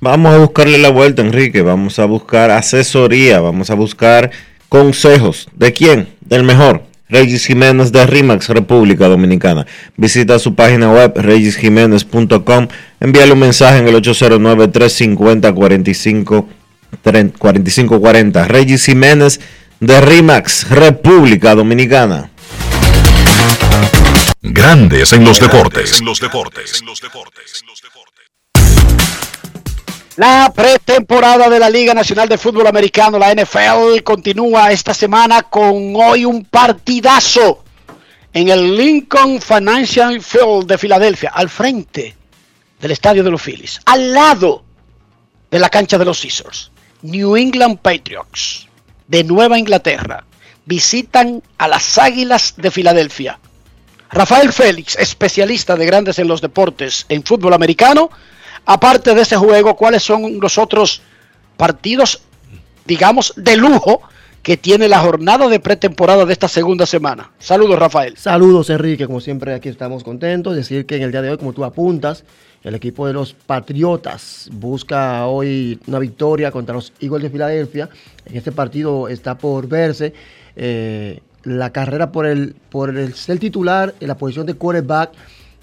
Vamos a buscarle la vuelta, Enrique. Vamos a buscar asesoría, vamos a buscar consejos. ¿De quién? Del mejor. Regis Jiménez de RIMAX, República Dominicana. Visita su página web regisjiménez.com. Envíale un mensaje en el 809-350-4540. Regis Jiménez de RIMAX, República Dominicana. Grandes en los deportes. En los deportes. La pretemporada de la Liga Nacional de Fútbol Americano, la NFL, continúa esta semana con hoy un partidazo en el Lincoln Financial Field de Filadelfia, al frente del estadio de los Phillies, al lado de la cancha de los Caesars. New England Patriots de Nueva Inglaterra visitan a las Águilas de Filadelfia. Rafael Félix, especialista de grandes en los deportes en fútbol americano, aparte de ese juego, ¿cuáles son los otros partidos, digamos, de lujo que tiene la jornada de pretemporada de esta segunda semana? Saludos, Rafael. Saludos, Enrique. Como siempre, aquí estamos contentos. Decir que en el día de hoy, como tú apuntas, el equipo de los Patriotas busca hoy una victoria contra los Eagles de Filadelfia. En este partido está por verse. Eh, la carrera por el, por el ser titular en la posición de quarterback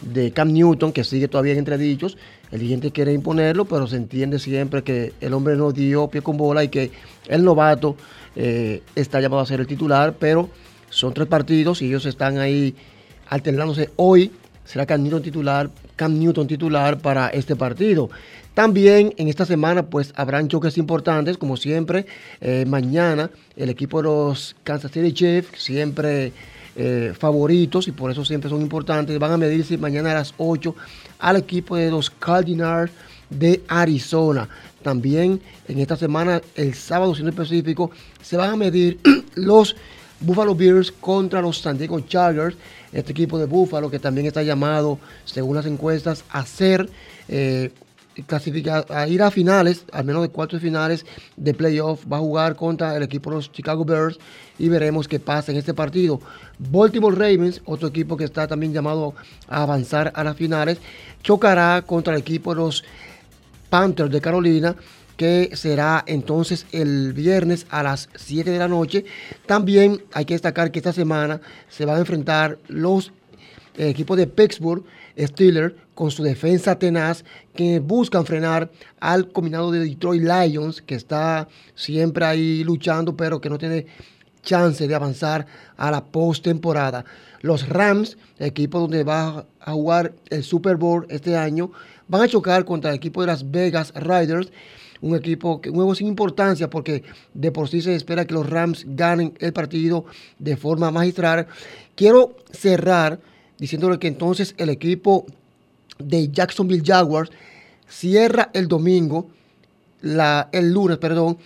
de Cam Newton, que sigue todavía en entredichos. El dirigente quiere imponerlo, pero se entiende siempre que el hombre no dio pie con bola y que el novato eh, está llamado a ser el titular, pero son tres partidos y ellos están ahí alternándose. Hoy será Cam Newton titular, Cam Newton titular para este partido. También en esta semana pues habrán choques importantes, como siempre. Eh, mañana el equipo de los Kansas City Chiefs, siempre eh, favoritos y por eso siempre son importantes, van a medirse mañana a las 8 al equipo de los Cardinals de Arizona. También en esta semana, el sábado siendo específico, se van a medir los Buffalo Bills contra los San Diego Chargers. Este equipo de Buffalo que también está llamado, según las encuestas, a ser eh, clasificar, a ir a finales, al menos de cuatro finales de playoff. Va a jugar contra el equipo de los Chicago Bears y veremos qué pasa en este partido. Baltimore Ravens, otro equipo que está también llamado a avanzar a las finales, chocará contra el equipo de los Panthers de Carolina que será entonces el viernes a las 7 de la noche. También hay que destacar que esta semana se van a enfrentar los equipos de Pittsburgh Steelers con su defensa tenaz que buscan frenar al combinado de Detroit Lions que está siempre ahí luchando pero que no tiene chance de avanzar a la postemporada. Los Rams, equipo donde va a jugar el Super Bowl este año, van a chocar contra el equipo de las Vegas Riders, un equipo que un juego sin importancia porque de por sí se espera que los Rams ganen el partido de forma magistral. Quiero cerrar diciéndole que entonces el equipo de Jacksonville Jaguars cierra el domingo, la, el lunes, perdón,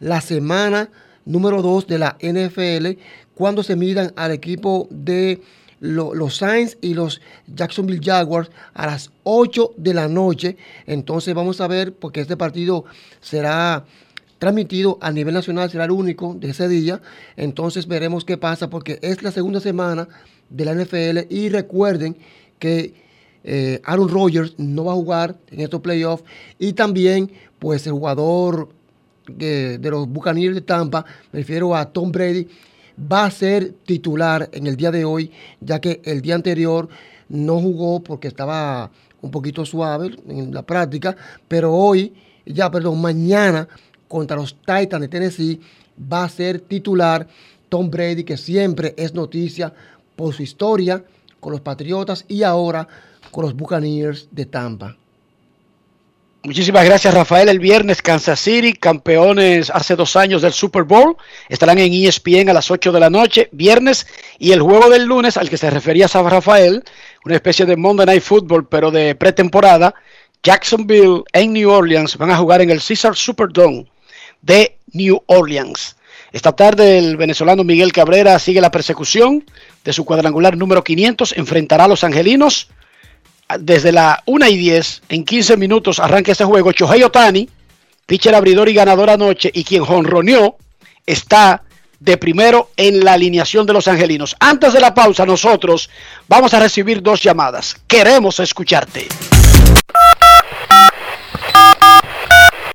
la semana número 2 de la NFL cuando se midan al equipo de los Saints y los Jacksonville Jaguars a las 8 de la noche. Entonces vamos a ver, porque este partido será transmitido a nivel nacional, será el único de ese día. Entonces veremos qué pasa, porque es la segunda semana de la NFL. Y recuerden que eh, Aaron Rodgers no va a jugar en estos playoffs. Y también, pues, el jugador de, de los Buccaneers de Tampa, me refiero a Tom Brady, va a ser titular en el día de hoy, ya que el día anterior no jugó porque estaba un poquito suave en la práctica, pero hoy, ya perdón, mañana contra los Titans de Tennessee va a ser titular Tom Brady, que siempre es noticia por su historia con los Patriotas y ahora con los Buccaneers de Tampa. Muchísimas gracias, Rafael. El viernes, Kansas City, campeones hace dos años del Super Bowl, estarán en ESPN a las 8 de la noche, viernes, y el juego del lunes al que se refería a Rafael, una especie de Monday Night Football, pero de pretemporada, Jacksonville en New Orleans van a jugar en el Caesar Superdome de New Orleans. Esta tarde el venezolano Miguel Cabrera sigue la persecución de su cuadrangular número 500, enfrentará a los angelinos desde la 1 y 10, en 15 minutos arranca este juego. Chohei Otani, pitcher abridor y ganador anoche, y quien jonroneó, está de primero en la alineación de los angelinos. Antes de la pausa, nosotros vamos a recibir dos llamadas. Queremos escucharte.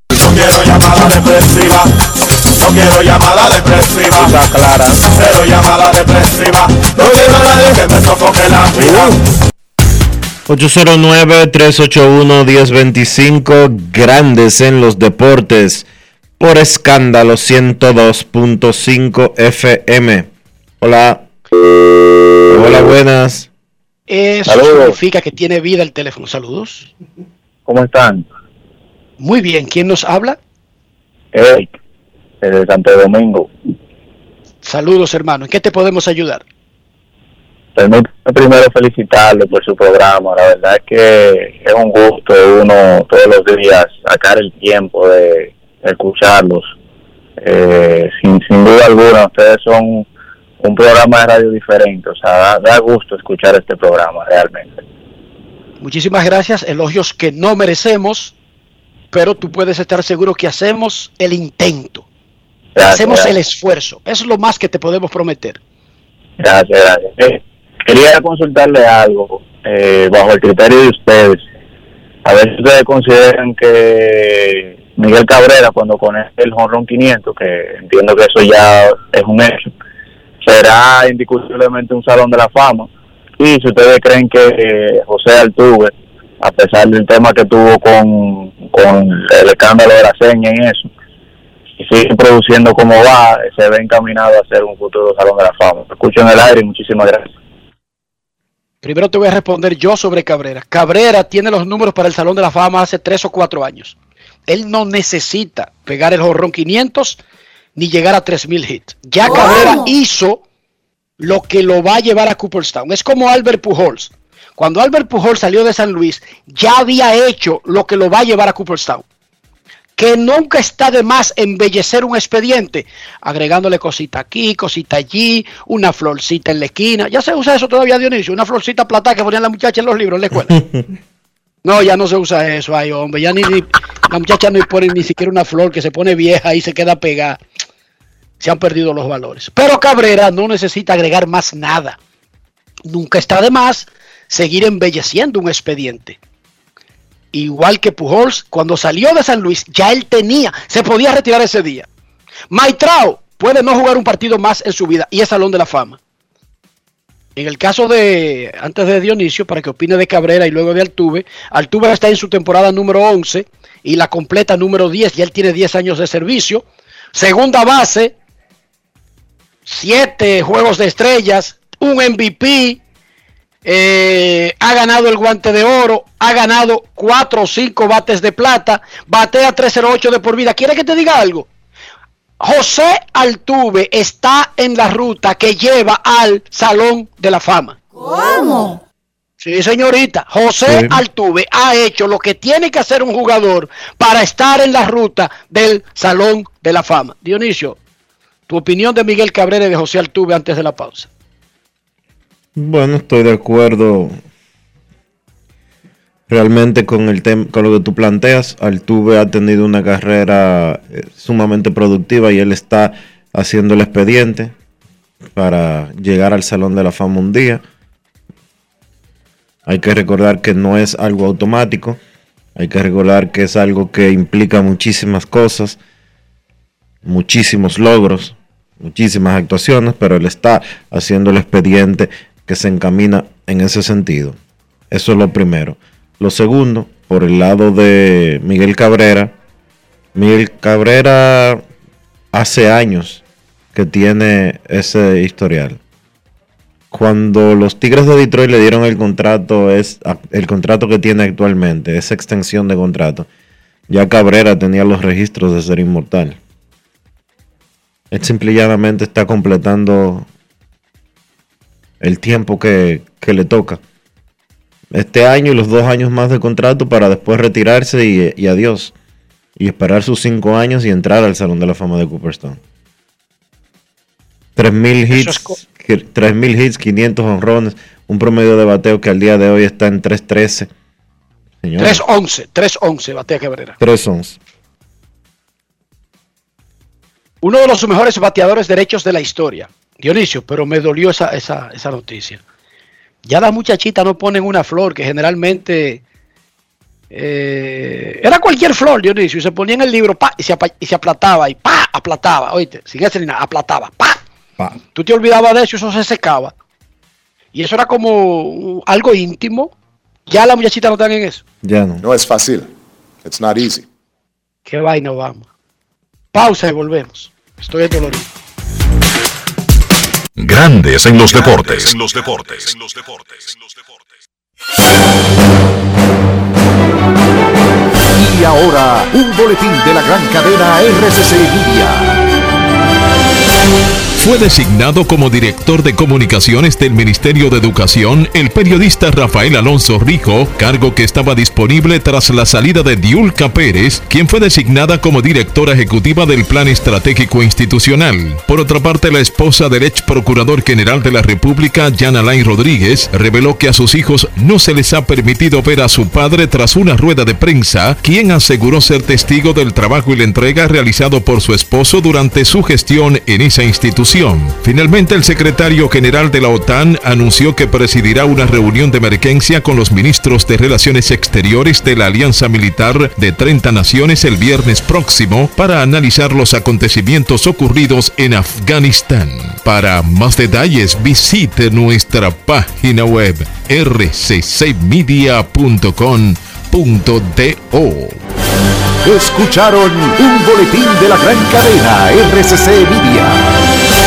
No quiero llamada depresiva. No quiero llamada depresiva. clara. Cero llamada depresiva. No quiero a nadie que me sofoque la vida. 809-381-1025, grandes en los deportes, por escándalo 102.5 FM. Hola. Hola, buenas. Eso Saludos. significa que tiene vida el teléfono. Saludos. ¿Cómo están? Muy bien, ¿quién nos habla? Eric, desde Santo Domingo. Saludos, hermano. ¿En qué te podemos ayudar? Permítame primero felicitarle por su programa. La verdad es que es un gusto uno todos los días sacar el tiempo de escucharlos. Eh, sin, sin duda alguna, ustedes son un programa de radio diferente. O sea, da, da gusto escuchar este programa realmente. Muchísimas gracias. Elogios que no merecemos, pero tú puedes estar seguro que hacemos el intento. Gracias, hacemos el esfuerzo. Eso es lo más que te podemos prometer. Gracias, gracias. Eh, quería consultarle algo eh, bajo el criterio de ustedes. A ver si ustedes consideran que Miguel Cabrera, cuando conecte el Honron 500, que entiendo que eso ya es un hecho, será indiscutiblemente un salón de la fama. Y si ustedes creen que eh, José Altuve, a pesar del tema que tuvo con, con el escándalo de la seña y eso, sigue produciendo como va, se ve encaminado a ser un futuro Salón de la Fama. Escucho en el aire y muchísimas gracias. Primero te voy a responder yo sobre Cabrera. Cabrera tiene los números para el Salón de la Fama hace tres o cuatro años. Él no necesita pegar el jorrón 500 ni llegar a 3000 hits. Ya Cabrera hizo lo que lo va a llevar a Cooperstown. Es como Albert Pujols. Cuando Albert Pujols salió de San Luis, ya había hecho lo que lo va a llevar a Cooperstown. Que nunca está de más embellecer un expediente, agregándole cosita aquí, cosita allí, una florcita en la esquina. Ya se usa eso todavía, Dionisio, una florcita plata que ponían las muchachas en los libros en la escuela. No, ya no se usa eso, ay hombre, ya ni, ni la muchacha no pone ni siquiera una flor que se pone vieja y se queda pegada. Se han perdido los valores. Pero Cabrera no necesita agregar más nada. Nunca está de más seguir embelleciendo un expediente. Igual que Pujols, cuando salió de San Luis, ya él tenía, se podía retirar ese día. Maitrao puede no jugar un partido más en su vida y es Salón de la Fama. En el caso de, antes de Dionisio, para que opine de Cabrera y luego de Altuve, Altuve está en su temporada número 11 y la completa número 10, y él tiene 10 años de servicio. Segunda base, 7 juegos de estrellas, un MVP, eh, ha ganado el guante de oro, ha ganado 4 o 5 bates de plata, batea 308 de por vida. ¿Quiere que te diga algo? José Altuve está en la ruta que lleva al Salón de la Fama. ¿Cómo? Sí, señorita. José Sí. Altuve ha hecho lo que tiene que hacer un jugador para estar en la ruta del Salón de la Fama. Dionisio, tu opinión de Miguel Cabrera y de José Altuve antes de la pausa. Bueno, estoy de acuerdo realmente con el con lo que tú planteas. Altuve ha tenido una carrera eh, sumamente productiva y él está haciendo el expediente para llegar al Salón de la Fama un día. Hay que recordar que no es algo automático. Hay que recordar que es algo que implica muchísimas cosas, muchísimos logros, muchísimas actuaciones, pero él está haciendo el expediente que se encamina en ese sentido. Eso es lo primero. Lo segundo, por el lado de Miguel Cabrera, Miguel Cabrera hace años que tiene ese historial. Cuando los Tigres de Detroit le dieron el contrato, es el contrato que tiene actualmente, esa extensión de contrato, Ya Cabrera tenía los registros de ser inmortal. Él simple y llanamente está completando el tiempo que, que le toca. Este año y los dos años más de contrato para después retirarse y, y adiós. Y esperar sus cinco años y entrar al Salón de la Fama de Cooperstown. 3.000 hits, 3.000 hits, 500 honrones, un promedio de bateo que al día de hoy está en 3.13. 3.11, 3.11 batea Cabrera. 3.11. Uno de los mejores bateadores derechos de la historia, Dionisio, pero me dolió esa, esa, esa noticia. Ya las muchachitas no ponen una flor que generalmente eh, era cualquier flor, Dionisio, y se ponía en el libro pa, y, se, y se aplataba y pa, aplataba, oíste, sin hacer nada, aplataba, pa. pa. Tú te olvidabas de eso, eso se secaba. Y eso era como algo íntimo. Ya las muchachitas no están en eso. Ya no. No es fácil. It's not easy. Qué vaina vamos. Pausa y volvemos. Estoy dolorido. Grandes en los deportes. En los deportes. En los deportes. Y ahora, un boletín de la gran cadena RCC Media. Fue designado como director de comunicaciones del Ministerio de Educación el periodista Rafael Alonso Rico, cargo que estaba disponible tras la salida de Diulca Pérez, quien fue designada como directora ejecutiva del Plan Estratégico Institucional. Por otra parte, la esposa del ex procurador general de la República, Jan Alain Rodríguez, reveló que a sus hijos no se les ha permitido ver a su padre tras una rueda de prensa, quien aseguró ser testigo del trabajo y la entrega realizado por su esposo durante su gestión en esa institución. Finalmente, el secretario general de la OTAN anunció que presidirá una reunión de emergencia con los ministros de Relaciones Exteriores de la Alianza Militar de 30 Naciones el viernes próximo para analizar los acontecimientos ocurridos en Afganistán. Para más detalles, visite nuestra página web rccmedia.com.do. Escucharon un boletín de la gran cadena RCC Media.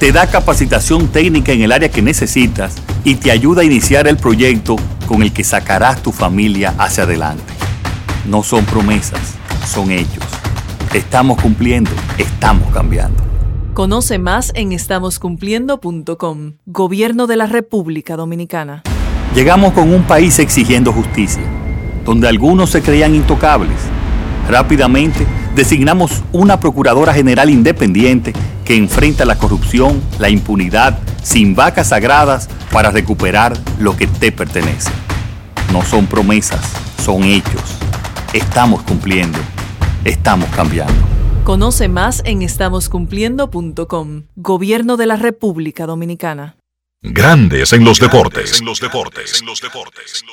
te da capacitación técnica en el área que necesitas y te ayuda a iniciar el proyecto con el que sacarás tu familia hacia adelante. No son promesas, son hechos. Estamos cumpliendo, estamos cambiando. Conoce más en estamoscumpliendo.com. Gobierno de la República Dominicana. Llegamos con un país exigiendo justicia, donde algunos se creían intocables. Rápidamente designamos una Procuradora General independiente que enfrenta la corrupción, la impunidad, sin vacas sagradas para recuperar lo que te pertenece. No son promesas, son hechos. Estamos cumpliendo, estamos cambiando. Conoce más en estamoscumpliendo.com. Gobierno de la República Dominicana. Grandes en los deportes. En los deportes. En los deportes.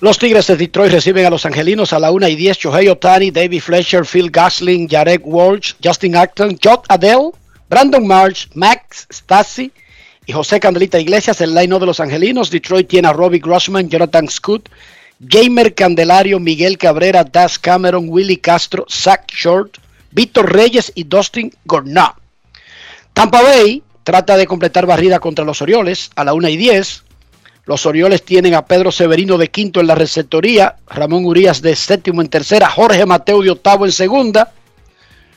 Los Tigres de Detroit reciben a los Angelinos a la 1 y 10. Shohei Otani, David Fletcher, Phil Gasling, Jarek Walsh, Justin Acton, Jot Adele, Brandon March, Max Stassi y José Candelita Iglesias. El line de los Angelinos. Detroit tiene a Robbie Grossman, Jonathan Scott, Jamer Candelario, Miguel Cabrera, Das Cameron, Willie Castro, Zach Short, Víctor Reyes y Dustin Gornat. Tampa Bay trata de completar barrida contra los Orioles a la 1 y 10. Los Orioles tienen a Pedro Severino de quinto en la receptoría, Ramón Urias de séptimo en tercera, Jorge Mateo de octavo en segunda.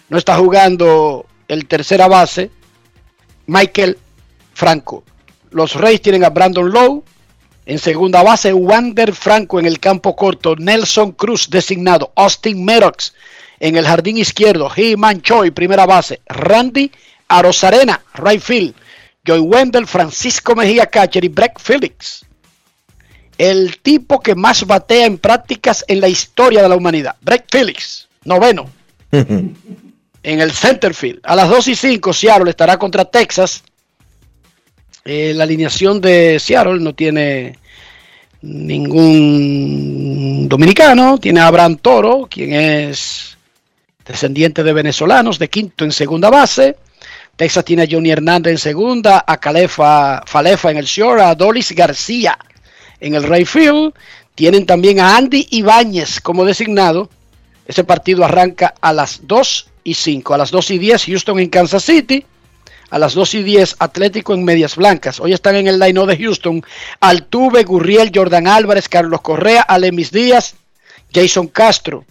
No está jugando el tercera base, Michael Franco. Los Reyes tienen a Brandon Lowe en segunda base, Wander Franco en el campo corto, Nelson Cruz designado, Austin Meadows en el jardín izquierdo, He Man Choi primera base, Randy Arozarena, right field, Joy Wendell, Francisco Mejía Catcher y Breck Felix. El tipo que más batea en prácticas en la historia de la humanidad. Breck Felix, noveno. en el center field. A las 2 y 5, Seattle estará contra Texas. Eh, la alineación de Seattle no tiene ningún dominicano. Tiene a Abraham Toro, quien es descendiente de venezolanos, de quinto en segunda base. Texas tiene a Johnny Hernández en segunda, a Calefa, Falefa en el short, a Dolis García en el right field. Tienen también a Andy Ibáñez como designado. Ese partido arranca a las 2 y 5. A las 2 y 10 Houston en Kansas City. A las 2 y 10 Atlético en Medias Blancas. Hoy están en el line de Houston. Altuve, Gurriel, Jordan Álvarez, Carlos Correa, Alemis Díaz, Jason Castro.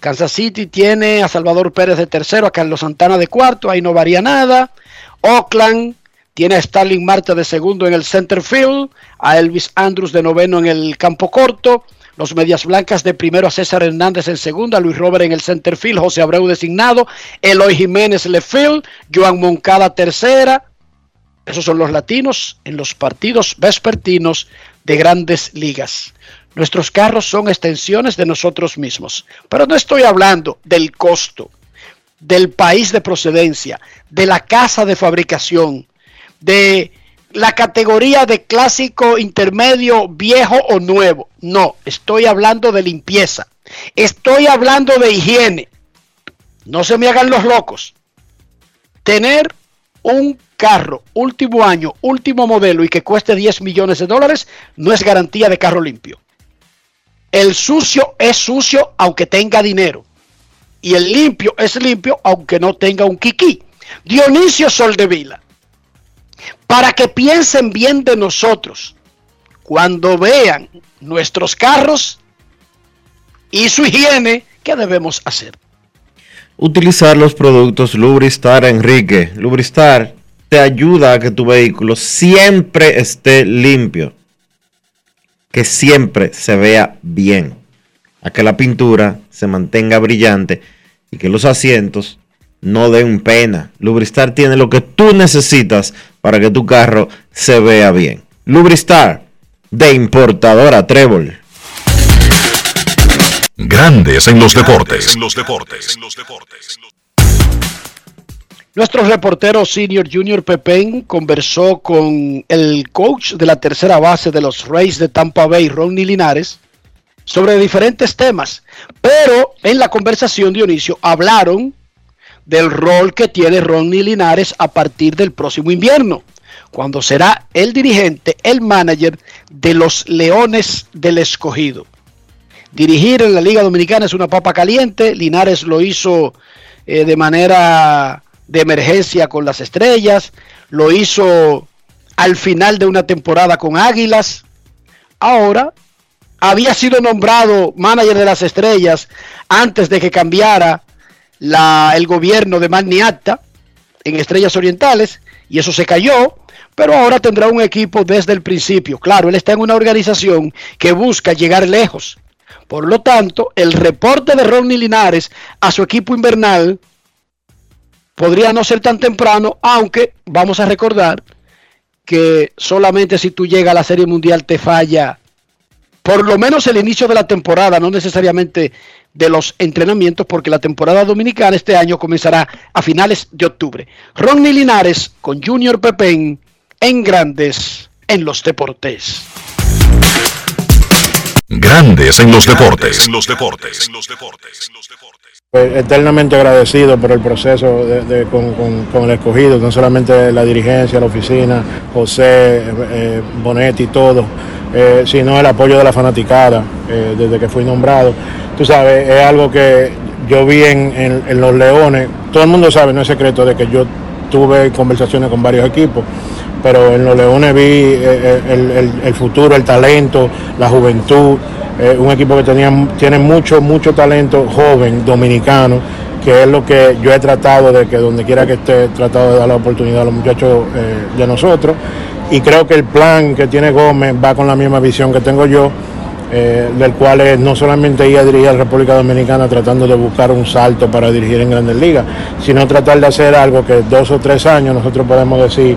Kansas City tiene a Salvador Pérez de tercero, a Carlos Santana de cuarto, ahí no varía nada. Oakland tiene a Starling Marte de segundo en el center field, a Elvis Andrews de noveno en el campo corto. Los Medias Blancas de primero a César Hernández en segunda, Luis Robert en el center field, José Abreu designado, Eloy Jiménez left field, Joan Moncada tercera. Esos son los latinos en los partidos vespertinos de grandes ligas. Nuestros carros son extensiones de nosotros mismos. Pero no estoy hablando del costo, del país de procedencia, de la casa de fabricación, de la categoría de clásico, intermedio, viejo o nuevo. No, estoy hablando de limpieza. Estoy hablando de higiene. No se me hagan los locos. Tener un carro último año, último modelo y que cueste 10 millones de dólares no es garantía de carro limpio. El sucio es sucio aunque tenga dinero. Y el limpio es limpio aunque no tenga un kiki. Dionisio Soldevila, para que piensen bien de nosotros cuando vean nuestros carros y su higiene, ¿qué debemos hacer? Utilizar los productos Lubristar, Enrique. Lubristar te ayuda a que tu vehículo siempre esté limpio que siempre se vea bien, a que la pintura se mantenga brillante y que los asientos no den pena. Lubristar tiene lo que tú necesitas para que tu carro se vea bien. Lubristar de importadora Trébol. Grandes en los deportes. En los deportes. Nuestro reportero senior Junior Pepén conversó con el coach de la tercera base de los Rays de Tampa Bay, Ronnie Linares, sobre diferentes temas. Pero en la conversación, Dionisio, hablaron del rol que tiene Ronnie Linares a partir del próximo invierno, cuando será el dirigente, el manager de los Leones del Escogido. Dirigir en la Liga Dominicana es una papa caliente. Linares lo hizo eh, de manera de emergencia con las estrellas, lo hizo al final de una temporada con Águilas. Ahora había sido nombrado manager de las estrellas antes de que cambiara la, el gobierno de Magniata en Estrellas Orientales y eso se cayó, pero ahora tendrá un equipo desde el principio. Claro, él está en una organización que busca llegar lejos. Por lo tanto, el reporte de Ronnie Linares a su equipo invernal podría no ser tan temprano, aunque vamos a recordar que solamente si tú llegas a la Serie Mundial te falla por lo menos el inicio de la temporada, no necesariamente de los entrenamientos, porque la temporada dominicana este año comenzará a finales de octubre. Ronnie Linares con Junior Pepén en Grandes en los Deportes. Grandes en los deportes. En los deportes. Pues, eternamente agradecido por el proceso con, el escogido, no solamente la dirigencia, la oficina, José, eh, Bonetti todo, eh, sino el apoyo de la fanaticada eh, desde que fui nombrado. Tú sabes, es algo que yo vi en los Leones, todo el mundo sabe, no es secreto, de que yo tuve conversaciones con varios equipos, pero en los Leones vi eh, eh, el, el- futuro, el talento, la juventud, eh, un equipo que tenía, tiene mucho, mucho talento joven, dominicano, que es lo que yo he tratado de que donde quiera que esté, he tratado de dar la oportunidad a los muchachos de nosotros. Y creo que el plan que tiene Gómez va con la misma visión que tengo yo, del cual es no solamente ir a dirigir a la República Dominicana tratando de buscar un salto para dirigir en grandes ligas, sino tratar de hacer algo que dos o tres años nosotros podemos decir,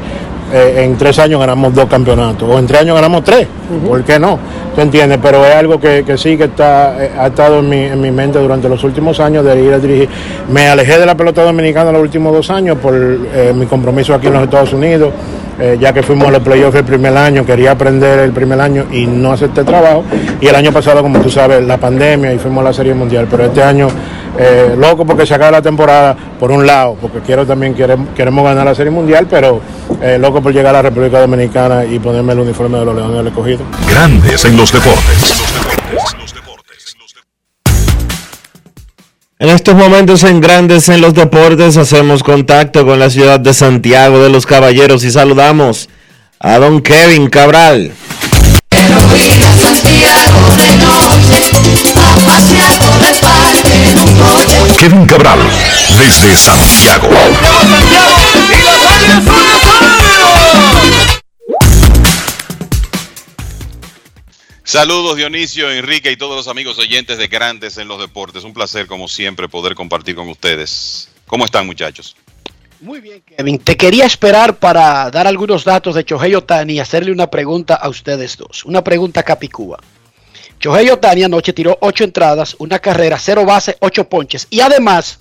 eh, en tres años ganamos dos campeonatos, o en tres años ganamos tres, ¿por qué no? ¿Tú entiendes? Pero es algo que, que sí que está, eh, ha estado en mi, en mi mente durante los últimos años de ir a dirigir. Me alejé de la pelota dominicana los últimos dos años por eh, mi compromiso aquí en los Estados Unidos. Eh, ya que fuimos a los playoffs el primer año, quería aprender el primer año y no acepté trabajo. Y el año pasado, como tú sabes, la pandemia y fuimos a la Serie Mundial. Pero este año, eh, loco porque se acaba la temporada, por un lado, porque quiero también queremos, queremos ganar la Serie Mundial, pero eh, loco por llegar a la República Dominicana y ponerme el uniforme de los Leones del Escogido. Grandes en los deportes. En estos momentos en Grandes en los Deportes hacemos contacto con la ciudad de Santiago de los Caballeros y saludamos a don Kevin Cabral. Kevin Cabral, desde Santiago. Saludos Dionisio, Enrique y todos los amigos oyentes de Grandes en los Deportes. Un placer, como siempre, poder compartir con ustedes. ¿Cómo están, muchachos? Kevin, te quería esperar para dar algunos datos de Chohei Otani y hacerle una pregunta a ustedes dos. Una pregunta capicúa. Chohei Otani anoche tiró ocho entradas, una carrera, cero bases, ocho ponches y además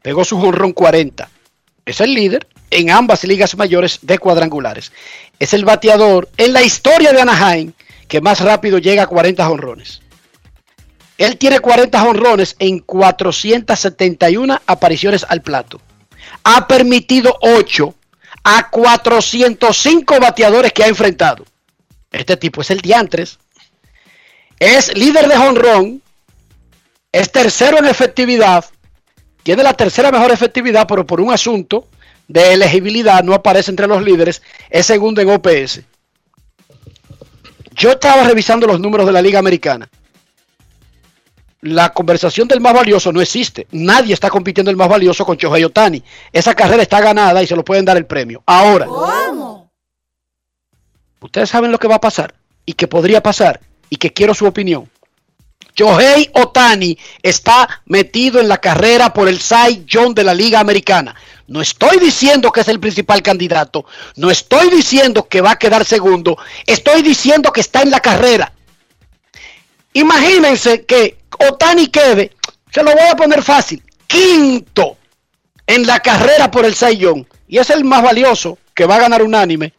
pegó su jonrón 40. Es el líder en ambas ligas mayores de cuadrangulares. Es el bateador en la historia de Anaheim que más rápido llega a 40 jonrones. Él tiene 40 jonrones en 471 apariciones al plato. Ha permitido 8 a 405 bateadores que ha enfrentado. Este tipo es el diantres. Es líder de jonrón. Es tercero en efectividad. Tiene la tercera mejor efectividad, pero por un asunto de elegibilidad no aparece entre los líderes. Es segundo en OPS. Yo estaba revisando los números de la Liga Americana. La conversación del más valioso no existe. Nadie está compitiendo el más valioso con Shohei Otani. Esa carrera está ganada y se lo pueden dar el premio. Ahora, ustedes saben lo que va a pasar y que podría pasar y que quiero su opinión. Shohei Otani está metido en la carrera por el Cy Young de la Liga Americana. No estoy diciendo que es el principal candidato, no estoy diciendo que va a quedar segundo, estoy diciendo que está en la carrera. Imagínense que Otani quede, se lo voy a poner fácil, quinto en la carrera por el Young, y es el más valioso que va a ganar unánime.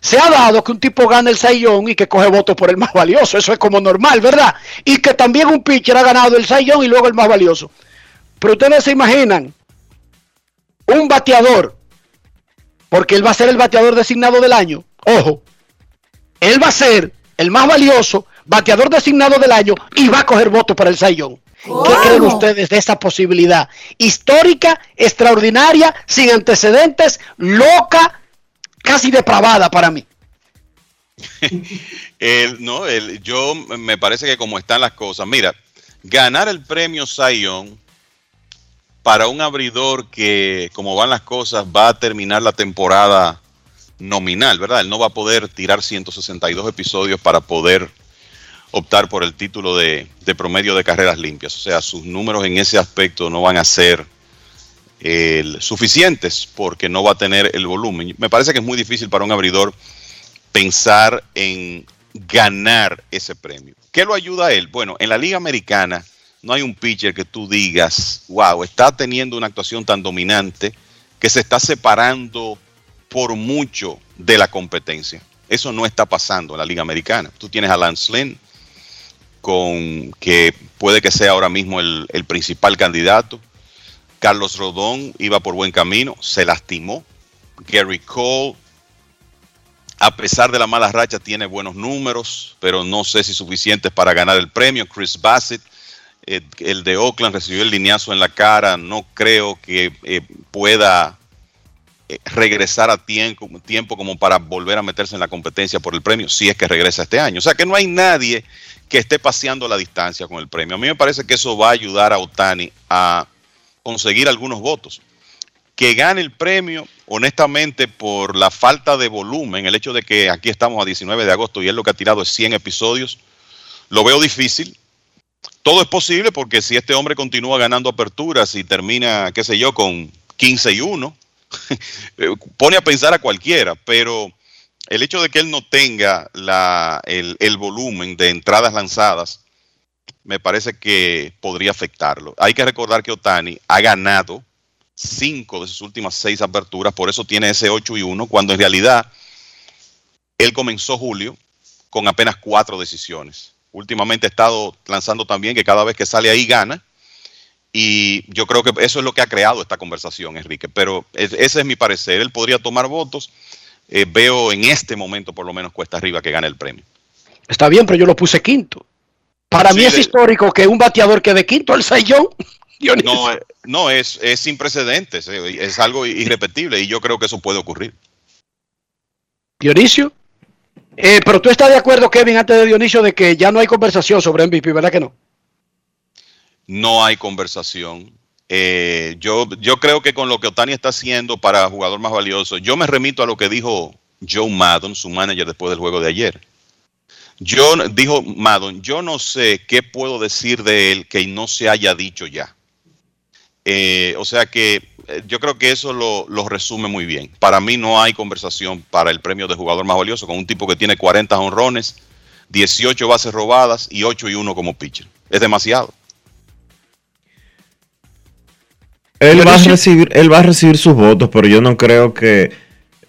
Se ha dado que un tipo gane el Young y que coge votos por el más valioso, eso es como normal, ¿verdad? Y que también un pitcher ha ganado el Young y luego el más valioso. Pero ustedes se imaginan un bateador, porque él va a ser el bateador designado del año. Ojo, él va a ser el más valioso, bateador designado del año y va a coger votos para el Young. ¿Qué creen ustedes de esta posibilidad? Histórica, extraordinaria, sin antecedentes, loca, casi depravada para mí. El- no, el- yo me parece que como están las cosas, mira, ganar el premio Zion para un abridor que, como van las cosas, va a terminar la temporada nominal, ¿verdad? Él no va a poder tirar 162 episodios para poder optar por el título de, de promedio de carreras limpias. O sea, sus números en ese aspecto no van a ser el- suficientes porque no va a tener el volumen. Me parece que es muy difícil para un abridor pensar en ganar ese premio. ¿Qué lo ayuda a él? Bueno, en la Liga Americana no hay un pitcher que tú digas, wow, está teniendo una actuación tan dominante que se está separando por mucho de la competencia. Eso no está pasando en la Liga Americana. Tú tienes a Lance Lynn, con, que puede que sea ahora mismo el, el principal candidato. Carlos Rodón iba por buen camino, se lastimó. Gary Cole, a pesar de la mala racha, tiene buenos números, pero no sé si suficientes para ganar el premio. Chris Bassett eh, el de Oakland recibió el lineazo en la cara, no creo que eh, pueda eh, regresar a tiempo, tiempo como para volver a meterse en la competencia por el premio, si es que regresa este año. O sea que no hay nadie que esté paseando la distancia con el premio. A mí me parece que eso va a ayudar a Otani a conseguir algunos votos. Que gane el premio, honestamente, por la falta de volumen, el hecho de que aquí estamos a 19 de agosto y él lo que ha tirado es 100 episodios, lo veo difícil. Todo es posible porque si este hombre continúa ganando aperturas y termina, qué sé yo, con 15 y 1, pone a pensar a cualquiera, pero el hecho de que él no tenga la, el, el, volumen de entradas lanzadas, me parece que podría afectarlo. Hay que recordar que Otani ha ganado cinco de sus últimas seis aperturas, por eso tiene ese 8 y 1, cuando en realidad él comenzó julio con apenas cuatro decisiones. Últimamente ha estado lanzando también que cada vez que sale ahí gana. Y yo creo que eso es lo que ha creado esta conversación, Enrique. Pero ese es mi parecer. Él podría tomar votos eh, veo en este momento por lo menos cuesta arriba que gane el premio. Está bien, pero yo lo puse quinto. Para sí, mí es de... histórico que un bateador quede quinto al Sayón. No, eh, no es, es sin precedentes, eh, es algo irrepetible y yo creo que eso puede ocurrir. Dionisio, eh, pero tú estás de acuerdo, Kevin, antes de Dionisio, de que ya no hay conversación sobre MVP, ¿verdad que no? No hay conversación. Eh, yo, yo creo que con lo que Otani está haciendo para jugador más valioso, yo me remito a lo que dijo Joe Maddon, su manager, después del juego de ayer. Yo, dijo Maddon, yo no sé qué puedo decir de él que no se haya dicho ya. Eh, o sea que yo creo que eso lo, lo, resume muy bien. Para mí no hay conversación para el premio de jugador más valioso con un tipo que tiene 40 honrones, 18 bases robadas y 8 y 1 como pitcher. Es demasiado. Él va, a recibir, él va a recibir sus votos, pero yo no creo que,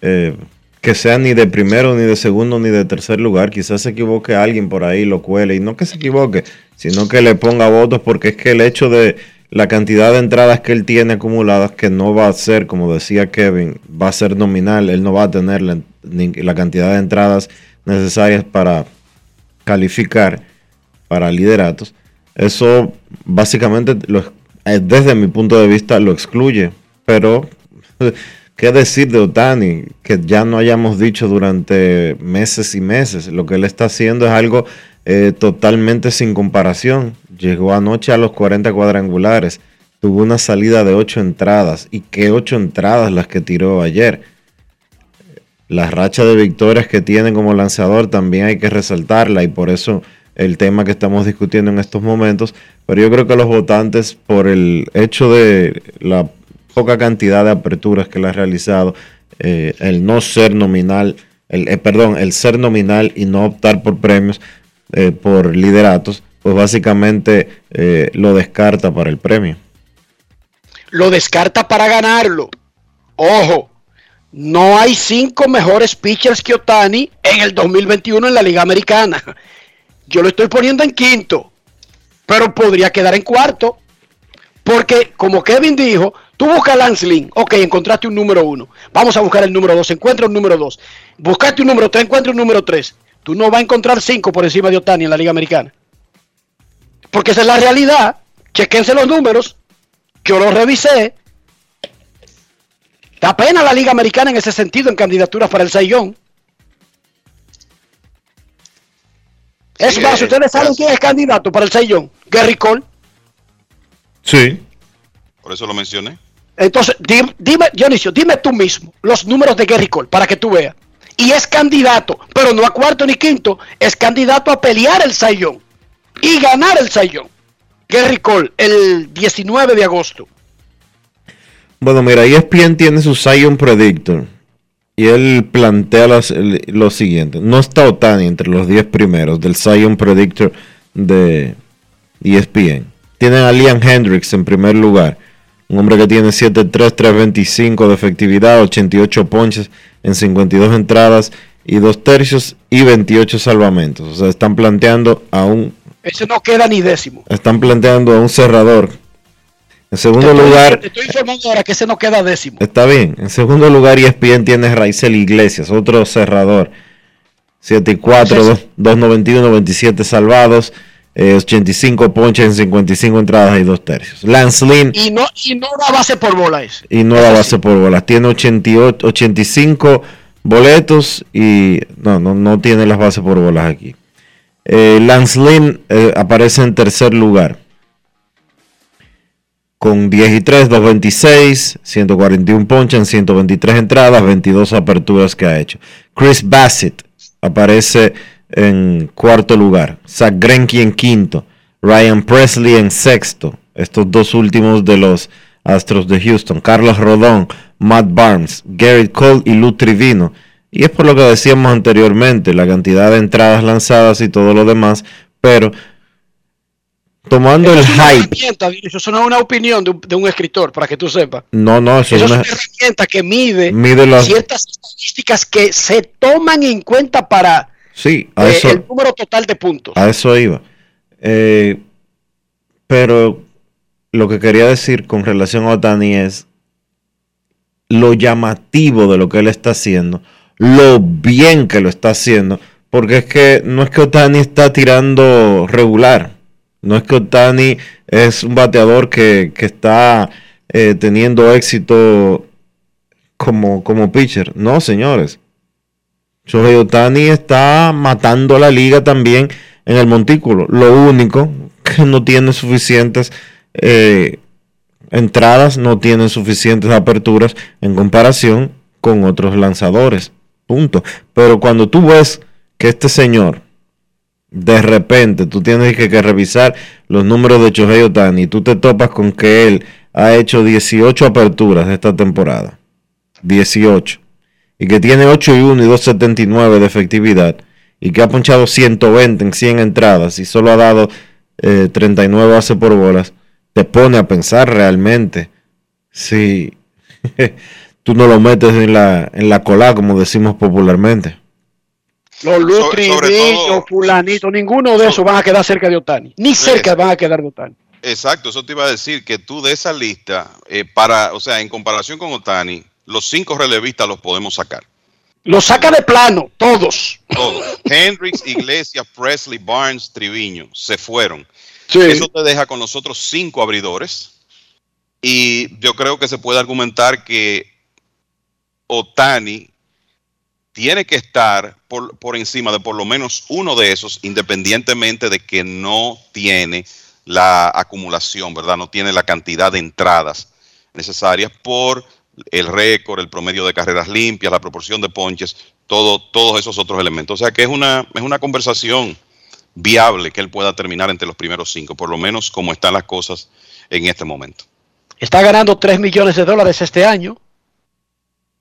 eh, que sea ni de primero, ni de segundo, ni de tercer lugar. Quizás se equivoque alguien por ahí, lo cuele, y no que se equivoque, sino que le ponga votos, porque es que el hecho de la cantidad de entradas que él tiene acumuladas, que no va a ser, como decía Kevin, va a ser nominal, él no va a tener la, cantidad de entradas necesarias para calificar para lideratos. Eso básicamente lo desde mi punto de vista lo excluye. Pero, ¿qué decir de Otani? Que ya no hayamos dicho durante meses y meses. Lo que él está haciendo es algo eh, totalmente sin comparación. Llegó anoche a los 40 cuadrangulares. Tuvo una salida de 8 entradas. ¿Y qué 8 entradas las que tiró ayer? La racha de victorias que tiene como lanzador también hay que resaltarla y por eso el tema que estamos discutiendo en estos momentos, pero yo creo que los votantes, por el hecho de la poca cantidad de aperturas que él ha realizado, eh, el no ser nominal, el, eh, perdón, el ser nominal y no optar por premios, eh, por lideratos, pues básicamente eh, lo descarta para el premio. Lo descarta para ganarlo. Ojo, no hay cinco mejores pitchers que Otani en el 2021 en la Liga Americana. Yo lo estoy poniendo en quinto, pero podría quedar en cuarto. Porque, como Kevin dijo, tú buscas Lance Lynn, ok, encontraste un número uno. Vamos a buscar el número dos, encuentra un número dos. Buscaste un número tres, encuentra un número tres. Tú no vas a encontrar cinco por encima de Otani en la Liga Americana. Porque esa es la realidad. Chequense los números. Yo los revisé. Da pena la Liga Americana en ese sentido en candidaturas para el Sayón. Es más, ¿ustedes saben quién es candidato para el Sayón? Gary Cole. Sí. Por eso lo mencioné. Entonces, dime, dime, Dionisio, dime tú mismo los números de Gary Cole para que tú veas. Y es candidato, pero no a cuarto ni quinto, es candidato a pelear el Sayón y ganar el Sayón. Gary Cole, el 19 de agosto. Bueno, mira, ESPN tiene su Zion Predictor. Y él plantea los, lo siguiente. No está Otani entre los 10 primeros del Zion Predictor de ESPN. Tienen a Liam Hendricks en primer lugar. Un hombre que tiene 7-3, 3-25 de efectividad, 88 ponches en 52 entradas y 2 tercios y 28 salvamentos. O sea, están planteando a un... Ese no queda ni décimo. Están planteando a un cerrador en segundo lugar. Estoy, te estoy informando ahora que ese no queda décimo. Está bien. En segundo lugar, ESPN tiene Raizel Iglesias, otro cerrador. 7 y 4, 291, 27 salvados. eh, 85 ponches en 55 entradas y 2 tercios. Lance Lynn Y no, y no da base por bola eso. y no da base por bolas. Tiene 88, 85 boletos y no, no, no tiene las bases por bolas aquí. Eh, Lance Lynn eh, aparece en tercer lugar con 10 y 3, 226, 141 ponches en 123 entradas, 22 aperturas que ha hecho. Chris Bassett aparece en cuarto lugar. Zach Greinke en quinto. Ryan Presley en sexto. Estos dos últimos de los Astros de Houston. Carlos Rodón, Matt Barnes, Garrett Cole y Lou Trivino. Y es por lo que decíamos anteriormente, la cantidad de entradas lanzadas y todo lo demás. Pero tomando el Eso hype. Eso no es una opinión de un, de un escritor, para que tú sepas. No, no, eso, Eso es una- una herramienta que mide, Mide las- ciertas estadísticas que se toman en cuenta para Sí, a eh, eso, el número total de puntos. A eso iba. Eh, pero lo que quería decir con relación a Otani es lo llamativo de lo que él está haciendo, lo bien que lo está haciendo, porque es que no es que Otani está tirando regular, no es que Otani es un bateador que, que está eh, teniendo éxito como, como pitcher, no señores. Shohei Otani está matando la liga también en el montículo. Lo único que no tiene suficientes eh, entradas, no tiene suficientes aperturas en comparación con otros lanzadores. Punto. Pero cuando tú ves que este señor, de repente, tú tienes que, revisar los números de Shohei Otani y tú te topas con que él ha hecho 18 aperturas esta temporada. 18 y que tiene 8 y 1 y 2.79 de efectividad y que ha ponchado 120 en 100 entradas y solo ha dado eh, 39 bases por bolas, te pone a pensar realmente si tú no lo metes en la, en la cola, como decimos popularmente. Los Lutri, Villo, Fulanito, ninguno de esos van a quedar cerca de Otani. Ni cerca van a quedar de Otani. Exacto, eso te iba a decir que tú de esa lista, eh, para, o sea, en comparación con Otani, los cinco relevistas los podemos sacar. Los saca de plano, todos. Todos. Hendricks, Iglesias, Presley, Barnes, Triviño, se fueron. Sí. Eso te deja con los otros cinco abridores. Y yo creo que se puede argumentar que Otani tiene que estar por, por encima de por lo menos uno de esos, independientemente de que no tiene la acumulación, ¿verdad? No tiene la cantidad de entradas necesarias por el récord, el promedio de carreras limpias, la proporción de ponches, todo, todos esos otros elementos. O sea que es una, es una conversación viable que él pueda terminar entre los primeros cinco, por lo menos como están las cosas en este momento. Está ganando 3 millones de dólares este año,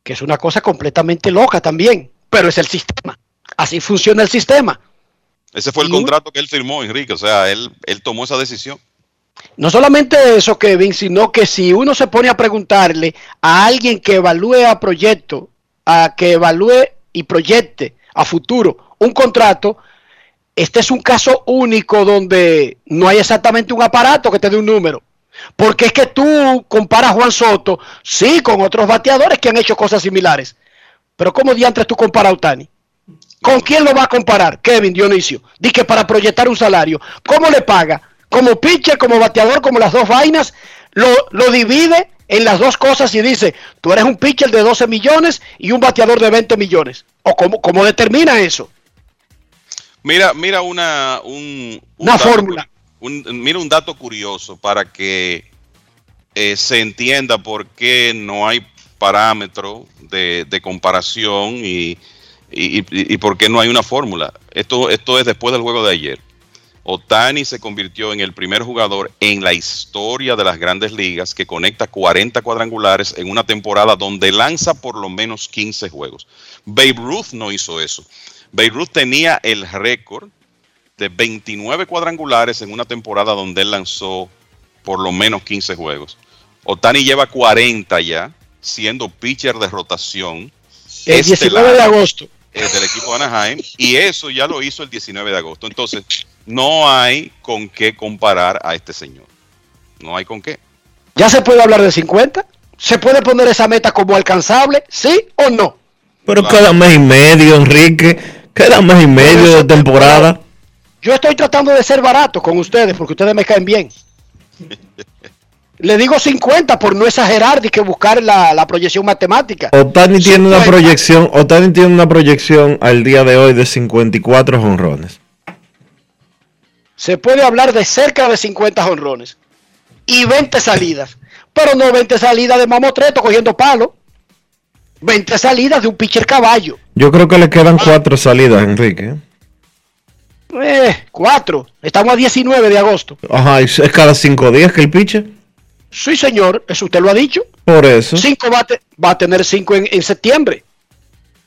que es una cosa completamente loca también, pero es el sistema. Así funciona el sistema. Ese fue el Y contrato que él firmó, Enrique. O sea, él, él tomó esa decisión. No solamente eso, Kevin, sino que si uno se pone a preguntarle a alguien que evalúe a proyecto, a que evalúe y proyecte a futuro un contrato, este es un caso único donde no hay exactamente un aparato que te dé un número. Porque es que tú comparas a Juan Soto, sí, con otros bateadores que han hecho cosas similares. Pero ¿cómo diantres tú comparas a Otani? ¿Con quién lo va a comparar? Kevin Dionisio. Di que para proyectar un salario. ¿Cómo le paga? Como pitcher, como bateador, como las dos vainas. Lo, lo divide en las dos cosas y dice, tú eres un pitcher de 12 millones y un bateador de 20 millones. ¿O cómo, cómo determina eso? Mira, mira una, un, un Una fórmula. Mira un dato curioso para que eh, se entienda por qué no hay parámetro de, comparación y, y, y- y por qué no hay una fórmula. Esto, esto es después del juego de ayer. Otani se convirtió en el primer jugador en la historia de las grandes ligas que conecta 40 cuadrangulares en una temporada donde lanza por lo menos 15 juegos. Babe Ruth no hizo eso. Babe Ruth tenía el récord de 29 cuadrangulares en una temporada donde él lanzó por lo menos 15 juegos. Otani lleva 40 ya, siendo pitcher de rotación. El estelar 19 de agosto. eh, del equipo de Anaheim y eso ya lo hizo el 19 de agosto. Entonces, no hay con qué comparar a este señor. No hay con qué. ¿Ya se puede hablar de 50? ¿Se puede poner esa meta como alcanzable? ¿Sí o no? Pero cada mes y medio, Enrique. Cada mes y medio de temporada. Yo estoy tratando de ser barato con ustedes porque ustedes me caen bien. Le digo 50 por no exagerar y que buscar la, la proyección matemática. Otani tiene una 50. proyección, Otani tiene una proyección al día de hoy de 54 jonrones. Se puede hablar de cerca de 50 jonrones y 20 salidas, pero no 20 salidas de mamotreto cogiendo palo. 20 salidas de un pitcher caballo. Yo creo que le quedan cuatro salidas, Enrique. Eh, cuatro. Estamos a 19 de agosto. Ajá, y es cada cinco días que el piche. Sí, señor, eso usted lo ha dicho. Por eso. Cinco va a, te- va a tener cinco en, en septiembre.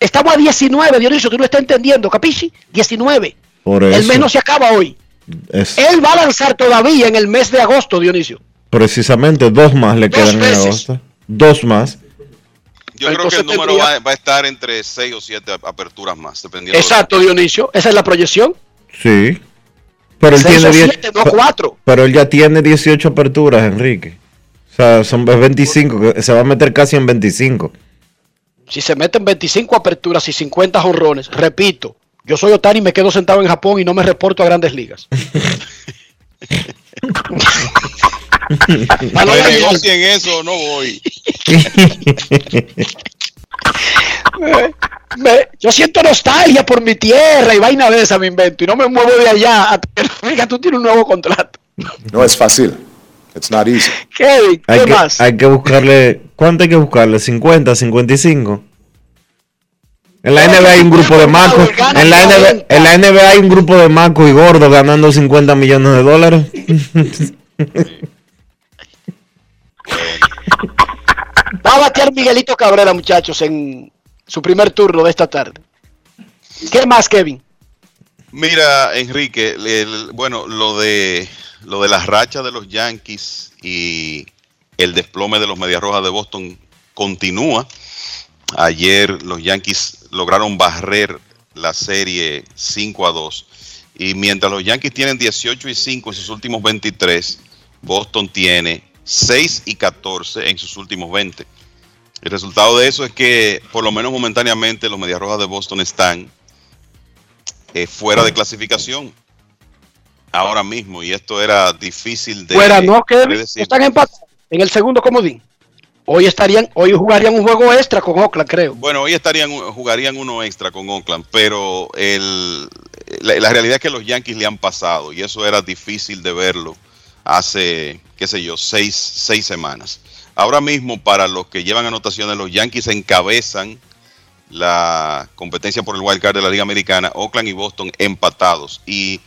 Estamos a 19, Dionisio, tú no estás entendiendo, ¿capichi? 19. Por El eso. mes no se acaba hoy. Es Él va a lanzar todavía en el mes de agosto, Dionisio. precisamente dos más le Dos quedan en agosto. Dos más. Yo creo que el número tendría- va, va a estar entre 6 o 7 aperturas más, dependiendo. de- Exacto, Dionisio. Esa es la proyección. Sí. Pero él tiene o 10 siete, no cuatro. Pero él ya tiene 18 aperturas, Enrique. O sea, son 25, que se va a meter casi en 25. Si se meten 25 aperturas y 50 jonrones, repito, yo soy Otani y me quedo sentado en Japón y no me reporto a grandes ligas. No. negocien eso, no voy. Me- me- yo siento nostalgia por mi tierra y vaina de esa me invento y no me muevo de allá. tú tienes un nuevo contrato. No es fácil. It's not easy. ¿qué Hay que, más? hay que buscarle. ¿Cuánto hay que buscarle? ¿50, 55? En la NBA hay un grupo de macos. En la, NBA, en la NBA hay un grupo de macos y gordos ganando 50 millones de dólares. Va a batear Miguelito Cabrera, muchachos, en su primer turno de esta tarde. ¿Qué más, Kevin? Mira, Enrique, el- bueno, lo de lo de las rachas de los Yankees y el desplome de los Medias Rojas de Boston continúa. Ayer los Yankees lograron barrer la serie 5 a 2 y mientras los Yankees tienen 18 y 5 en sus últimos 23, Boston tiene 6 y 14 en sus últimos 20. El resultado de eso es que por lo menos momentáneamente los Medias Rojas de Boston están eh, fuera de clasificación ahora mismo y esto era difícil de Fuera, no, predecir. Están empatados en el segundo comodín. Hoy estarían, hoy jugarían un juego extra con Oakland, creo. Bueno, hoy estarían jugarían uno extra con Oakland, pero el, la, la realidad es que los Yankees le han pasado y eso era difícil de verlo hace, qué sé yo, seis, seis semanas. Ahora mismo, para los que llevan anotaciones, los Yankees encabezan la competencia por el wild card de la Liga Americana, Oakland y Boston empatados. Y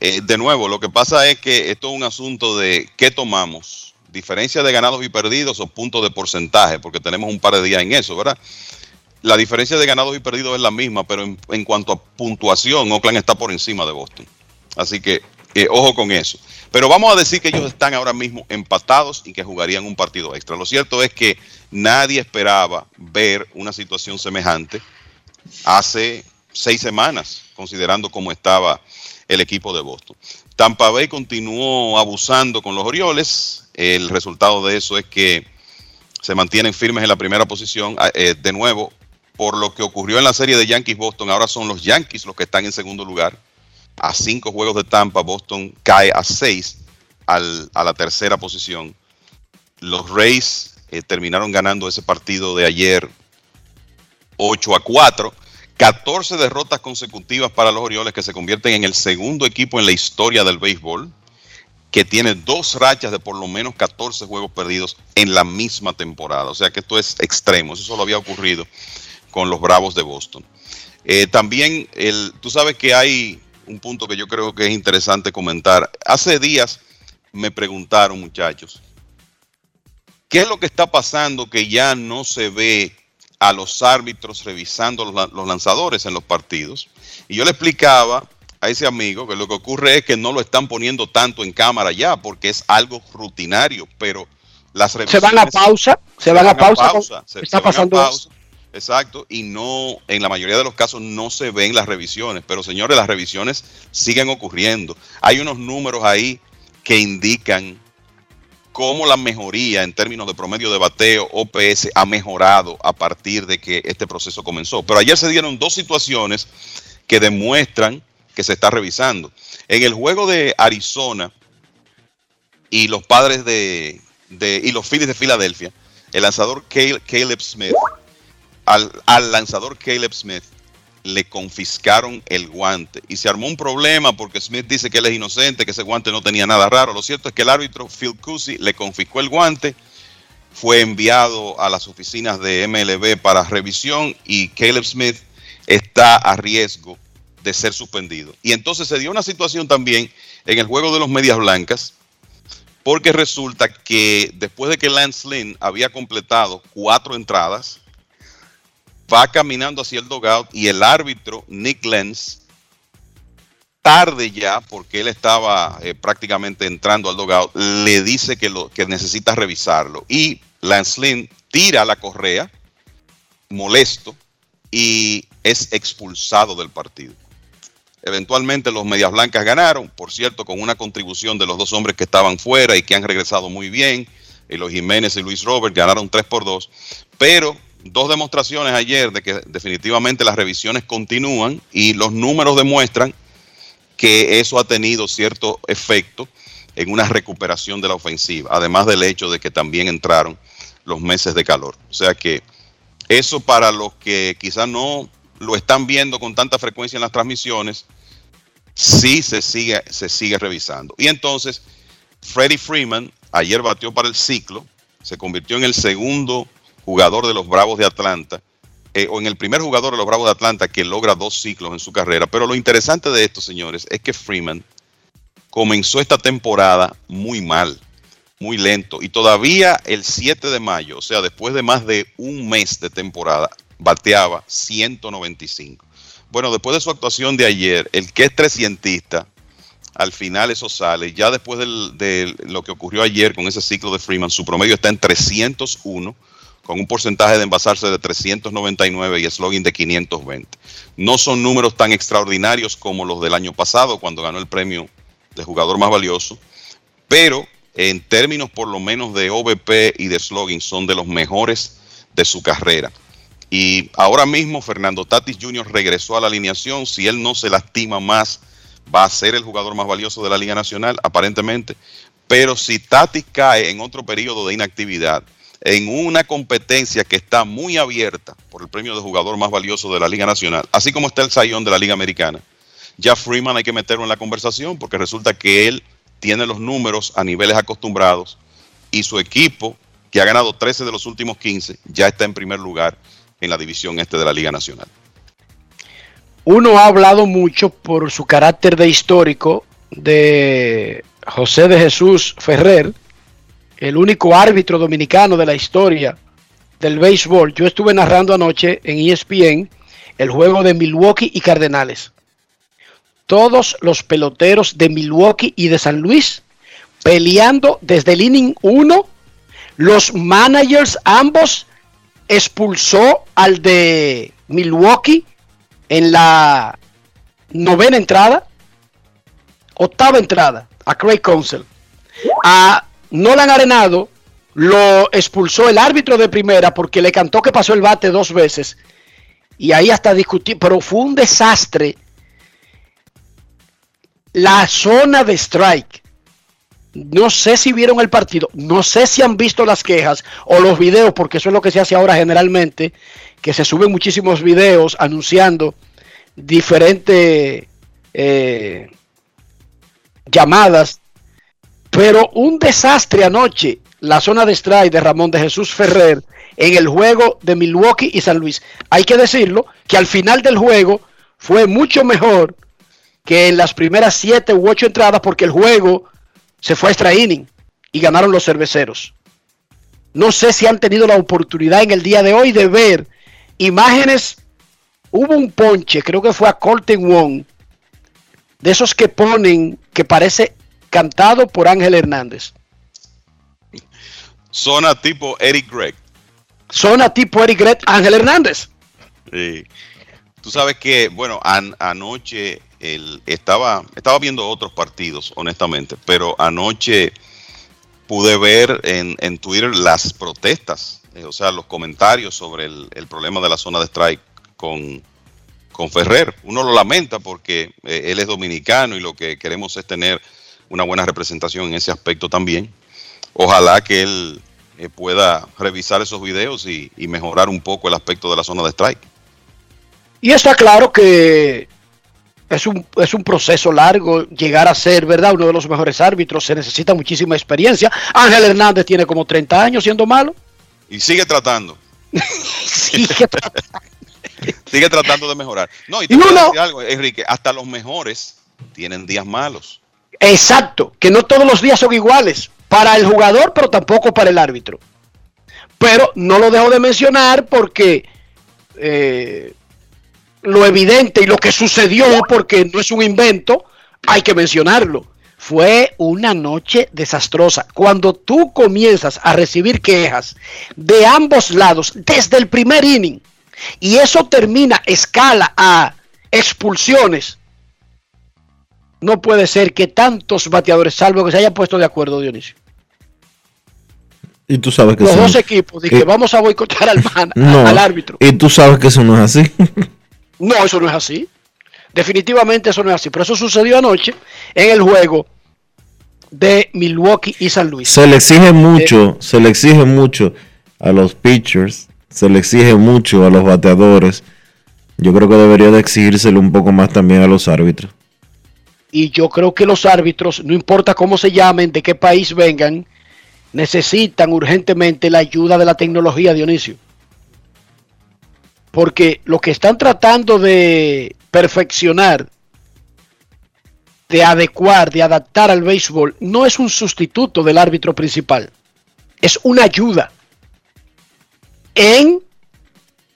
eh, de nuevo, lo que pasa es que esto es un asunto de qué tomamos, diferencia de ganados y perdidos o puntos de porcentaje, porque tenemos un par de días en eso, ¿verdad? La diferencia de ganados y perdidos es la misma, pero en, en cuanto a puntuación, Oakland está por encima de Boston. Así que eh, ojo con eso. Pero vamos a decir que ellos están ahora mismo empatados y que jugarían un partido extra. Lo cierto es que nadie esperaba ver una situación semejante hace seis semanas, considerando cómo estaba el equipo de Boston. Tampa Bay continuó abusando con los Orioles. El resultado de eso es que se mantienen firmes en la primera posición. Ah, eh, de nuevo, por lo que ocurrió en la serie de Yankees-Boston, ahora son los Yankees los que están en segundo lugar. A cinco juegos de Tampa, Boston cae a seis al- a la tercera posición. Los Rays eh, terminaron ganando ese partido de ayer 8 a 4. 14 derrotas consecutivas para los Orioles que se convierten en el segundo equipo en la historia del béisbol que tiene dos rachas de por lo menos 14 juegos perdidos en la misma temporada. O sea que esto es extremo. Eso solo había ocurrido con los Bravos de Boston. Eh, también, el, tú sabes que hay un punto que yo creo que es interesante comentar. Hace días me preguntaron, muchachos, ¿qué es lo que está pasando que ya no se ve a los árbitros revisando los, la- los lanzadores en los partidos? Y yo le explicaba a ese amigo que lo que ocurre es que no lo están poniendo tanto en cámara ya porque es algo rutinario, pero las Se revisiones van a pausa, se van a pausa. se- está se pasando pausa. Exacto, y no, en la mayoría de los casos no se ven las revisiones, pero señores, las revisiones siguen ocurriendo. Hay unos números ahí que indican cómo la mejoría en términos de promedio de bateo OPS ha mejorado a partir de que este proceso comenzó. Pero ayer se dieron dos situaciones que demuestran que se está revisando. En el juego de Arizona y los padres de, y los Phillies de Filadelfia, el lanzador Caleb Smith, al, lanzador Caleb Smith le confiscaron el guante y se armó un problema porque Smith dice que él es inocente, que ese guante no tenía nada raro. Lo cierto es que el árbitro Phil Cousy le confiscó el guante, fue enviado a las oficinas de MLB para revisión y Caleb Smith está a riesgo de ser suspendido. Y entonces se dio una situación también en el juego de los Medias Blancas, porque resulta que después de que Lance Lynn había completado cuatro entradas, va caminando hacia el dogout y el árbitro Nick Lenz, tarde ya, porque él estaba eh, prácticamente entrando al dogout, le dice que, lo, que necesita revisarlo. Y Lance Lynn tira la correa, molesto, y es expulsado del partido. Eventualmente los Medias Blancas ganaron, por cierto, con una contribución de los dos hombres que estaban fuera y que han regresado muy bien. Y los Jiménez y Luis Robert ganaron 3 por 2. Pero dos demostraciones ayer de que definitivamente las revisiones continúan y los números demuestran que eso ha tenido cierto efecto en una recuperación de la ofensiva, además del hecho de que también entraron los meses de calor. O sea que eso para los que quizás no lo están viendo con tanta frecuencia en las transmisiones, sí se sigue, se sigue revisando. Y entonces, Freddie Freeman ayer batió para el ciclo, se convirtió en el segundo jugador de los Bravos de Atlanta, eh, o en el primer jugador de los Bravos de Atlanta que logra dos ciclos en su carrera. Pero lo interesante de esto, señores, es que Freeman comenzó esta temporada muy mal, muy lento, y todavía el 7 de mayo, o sea, después de más de un mes de temporada, bateaba 195. Bueno, después de su actuación de ayer, el que es trescientista, al final eso sale. Ya después de lo que ocurrió ayer con ese ciclo de Freeman, su promedio está en 301 con un porcentaje de envasarse de 399 y slogan de 520. No son números tan extraordinarios como los del año pasado, cuando ganó el premio de jugador más valioso, pero en términos por lo menos de OVP y de slogan son de los mejores de su carrera. Y ahora mismo Fernando Tatis Jr. regresó a la alineación. Si él no se lastima más, va a ser el jugador más valioso de la Liga Nacional, aparentemente. Pero si Tatis cae en otro periodo de inactividad, en una competencia que está muy abierta por el premio de jugador más valioso de la Liga Nacional, así como está el Sayón de la Liga Americana, ya Freeman hay que meterlo en la conversación porque resulta que él tiene los números a niveles acostumbrados y su equipo, que ha ganado 13 de los últimos 15, ya está en primer lugar en la división este de la Liga Nacional. Uno ha hablado mucho por su carácter de histórico de José de Jesús Ferrer, el único árbitro dominicano de la historia del béisbol. Yo estuve narrando anoche en ESPN el juego de Milwaukee y Cardenales. Todos los peloteros de Milwaukee y de San Luis peleando desde el inning 1. Los managers ambos expulsó al de Milwaukee en la novena entrada, octava entrada, a Craig Council. A Nolan Arenado lo expulsó el árbitro de primera porque le cantó que pasó el bate dos veces. Y ahí hasta discutí, pero fue un desastre. La zona de strike. No sé si vieron el partido, no sé si han visto las quejas o los videos, porque eso es lo que se hace ahora generalmente, que se suben muchísimos videos anunciando diferentes eh, llamadas pero un desastre anoche, la zona de strike de Ramón de Jesús Ferrer en el juego de Milwaukee y San Luis. Hay que decirlo que al final del juego fue mucho mejor que en las primeras siete u ocho entradas porque el juego se fue a extra inning y ganaron los cerveceros. No sé si han tenido la oportunidad en el día de hoy de ver imágenes. Hubo un ponche, creo que fue a Colton Wong, de esos que ponen que parece cantado por Ángel Hernández. Zona tipo Eric Gregg. Zona tipo Eric Gregg, Ángel Hernández. Sí. Tú sabes que, bueno, anoche el, estaba, estaba viendo otros partidos, honestamente, pero anoche pude ver en, en Twitter las protestas, eh, o sea, los comentarios sobre el, el, problema de la zona de strike con, con Ferrer. Uno lo lamenta porque eh, él es dominicano y lo que queremos es tener una buena representación en ese aspecto también. Ojalá que él eh, pueda revisar esos videos y, y mejorar un poco el aspecto de la zona de strike. Y está claro que es un, es un proceso largo llegar a ser, ¿verdad? Uno de los mejores árbitros. Se necesita muchísima experiencia. Ángel Hernández tiene como 30 años siendo malo. Y sigue tratando. Sigue tratando. sigue tratando de mejorar. No, y te Y voy a uno- decir algo, Enrique, hasta los mejores tienen días malos. Exacto, que no todos los días son iguales para el jugador, pero tampoco para el árbitro. Pero no lo dejo de mencionar porque eh, lo evidente y lo que sucedió, porque no es un invento, hay que mencionarlo. Fue una noche desastrosa. Cuando tú comienzas a recibir quejas de ambos lados desde el primer inning y eso termina, escala a expulsiones, no puede ser que tantos bateadores, salvo que se hayan puesto de acuerdo, Dionisio. Y tú sabes que Los dos equipos, de que- que vamos a boicotear al, man- no, al árbitro. Y tú sabes que eso no es así. No, eso no es así. Definitivamente eso no es así. Pero eso sucedió anoche en el juego de Milwaukee y San Luis. Se le Eh, exige mucho, se le exige mucho a los pitchers, se le exige mucho a los bateadores. Yo creo que debería de exigírselo un poco más también a los árbitros. Y yo creo que los árbitros, no importa cómo se llamen, de qué país vengan, necesitan urgentemente la ayuda de la tecnología, Dionisio. Porque lo que están tratando de perfeccionar, de adecuar, de adaptar al béisbol, no es un sustituto del árbitro principal. Es una ayuda en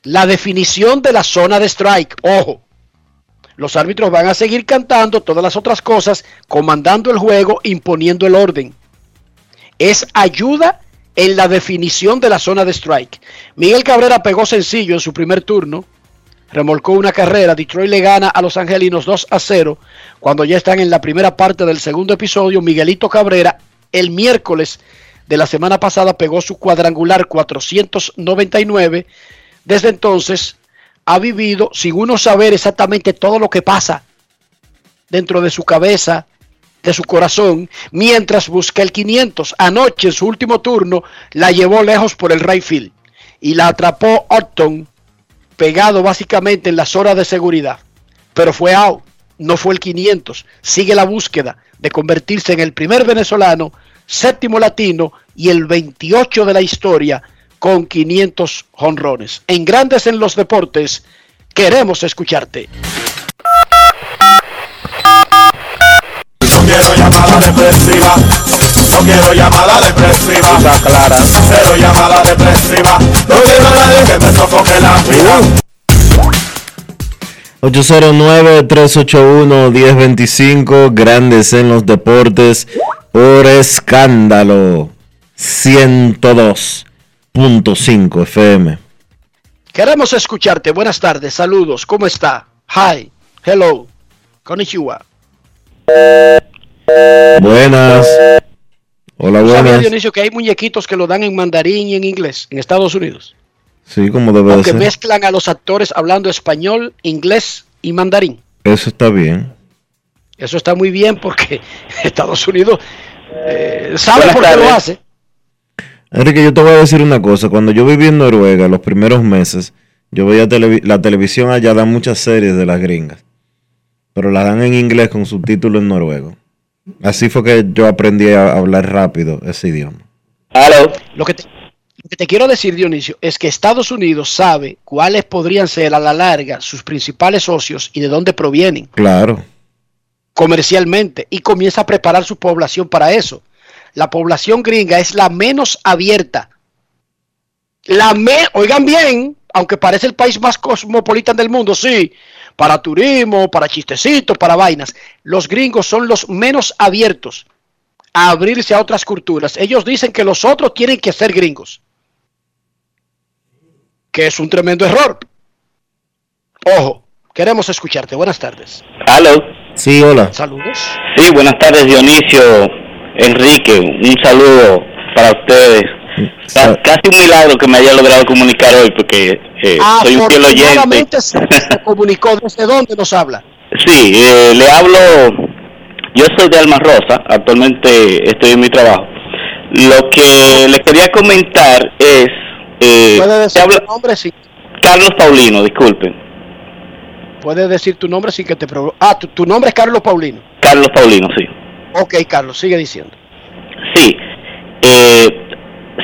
la definición de la zona de strike. Ojo, los árbitros van a seguir cantando todas las otras cosas, comandando el juego, imponiendo el orden. Es ayuda en la definición de la zona de strike. Miguel Cabrera pegó sencillo en su primer turno, remolcó una carrera, Detroit le gana a los Angelinos 2 a 0, cuando ya están en la primera parte del segundo episodio, Miguelito Cabrera el miércoles de la semana pasada pegó su cuadrangular 499, desde entonces ha vivido sin uno saber exactamente todo lo que pasa dentro de su cabeza, de su corazón, mientras busca el 500. Anoche, en su último turno, la llevó lejos por el right field y la atrapó Upton, pegado básicamente en la zona de seguridad. Pero fue out, no fue el 500. Sigue la búsqueda de convertirse en el primer venezolano, séptimo latino y el 28 de la historia con 500 jonrones. En Grandes en los Deportes, queremos escucharte. No quiero llamada depresiva. No quiero llamada depresiva. clara. Cero llamada depresiva. No quiero a nadie que me sofoque la vida. 809-381-1025, grandes en los deportes, por escándalo, 102.5 FM. Queremos escucharte. Buenas tardes, saludos. ¿Cómo está? Hi, hello, konnichiwa. Buenas. Hola, ¿Tú sabías, buenas. Dionisio, que hay muñequitos que lo dan en mandarín y en inglés en Estados Unidos? Sí, como debe de Porque ser. mezclan a los actores hablando español, inglés y mandarín. Eso está bien. Eso está muy bien porque Estados Unidos eh, sabe Buenas por qué lo hace. Enrique, yo te voy a decir una cosa. Cuando yo viví en Noruega los primeros meses, yo veía televi- la televisión allá da muchas series de las gringas, pero las dan en inglés con subtítulos en noruego. Así fue que yo aprendí a hablar rápido ese idioma. Lo que, te, lo que te quiero decir, Dionisio, es que Estados Unidos sabe cuáles podrían ser a la larga sus principales socios y de dónde provienen Claro. comercialmente y comienza a preparar su población para eso. La población gringa es la menos abierta. La me, oigan bien, aunque parece el país más cosmopolita del mundo, sí, para turismo, para chistecitos, para vainas. Los gringos son los menos abiertos a abrirse a otras culturas. Ellos dicen que los otros tienen que ser gringos. Que es un tremendo error. Ojo, queremos escucharte. Buenas tardes. Aló. Sí, hola. Saludos. Sí, buenas tardes Dionisio, Enrique, un saludo para ustedes. Ca- Casi un milagro que me haya logrado comunicar hoy, porque eh, soy un fiel oyente. Se, se comunicó. ¿Desde dónde nos habla? Sí, eh, le hablo. Yo soy de Alma Rosa, actualmente estoy en mi trabajo. Lo que le quería comentar es. Eh, ¿Puede se decir habla- tu nombre? Sí. Carlos Paulino, disculpen. Puedes decir tu nombre sin que te... pro- Ah, tu, tu nombre es Carlos Paulino. Carlos Paulino, sí. Ok, Carlos, sigue diciendo. Sí, eh,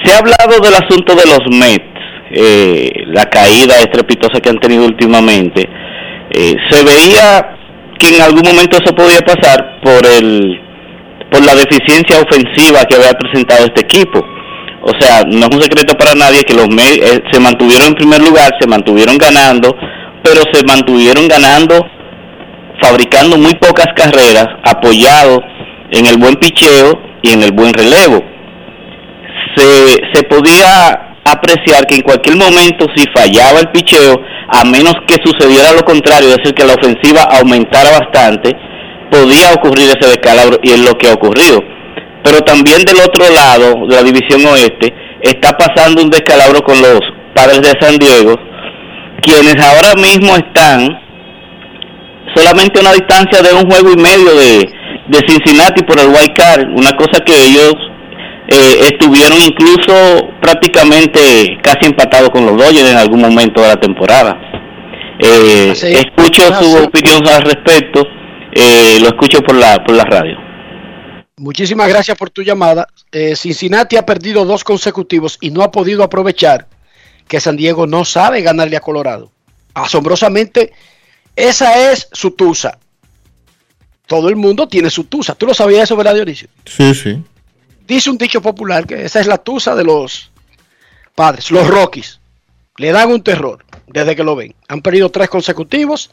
se ha hablado del asunto de los Mets, eh, la caída estrepitosa que han tenido últimamente. Eh, se veía que en algún momento eso podía pasar por el por la deficiencia ofensiva que había presentado este equipo. O sea, no es un secreto para nadie que los Mets eh, se mantuvieron en primer lugar, se mantuvieron ganando, pero se mantuvieron ganando fabricando muy pocas carreras, apoyado en el buen picheo y en el buen relevo. Se, se podía apreciar que en cualquier momento si fallaba el picheo, a menos que sucediera lo contrario, es decir, que la ofensiva aumentara bastante, podía ocurrir ese descalabro y es lo que ha ocurrido. Pero también del otro lado, de la división oeste, está pasando un descalabro con los padres de San Diego, quienes ahora mismo están solamente una distancia de un juego y medio de, de Cincinnati por el White Card, una cosa que ellos eh, estuvieron incluso prácticamente casi empatados con los Dodgers en algún momento de la temporada. Eh, Así- escucho su así. opinión al respecto, eh, lo escucho por la, por la radio. Muchísimas gracias por tu llamada. Eh, Cincinnati ha perdido dos consecutivos y no ha podido aprovechar que San Diego no sabe ganarle a Colorado. Asombrosamente, esa es su tusa. Todo el mundo tiene su tusa. ¿Tú lo sabías eso, verdad, Dionisio? Sí, sí. Dice un dicho popular que esa es la tusa de los padres, los Rockies. Le dan un terror desde que lo ven. Han perdido tres consecutivos.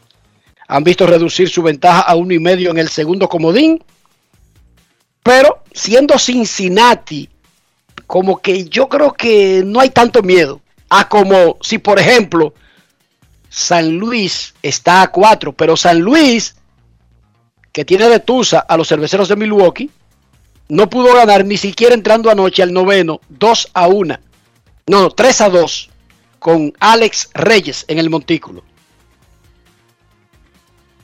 Han visto reducir su ventaja a uno y medio en el segundo comodín. Pero siendo Cincinnati, como que yo creo que no hay tanto miedo. A como si, por ejemplo, San Luis está a cuatro, pero San Luis, que tiene de tusa a los cerveceros de Milwaukee, no pudo ganar ni siquiera entrando anoche al noveno, 2 a 1. No, 3 a 2 con Alex Reyes en el montículo.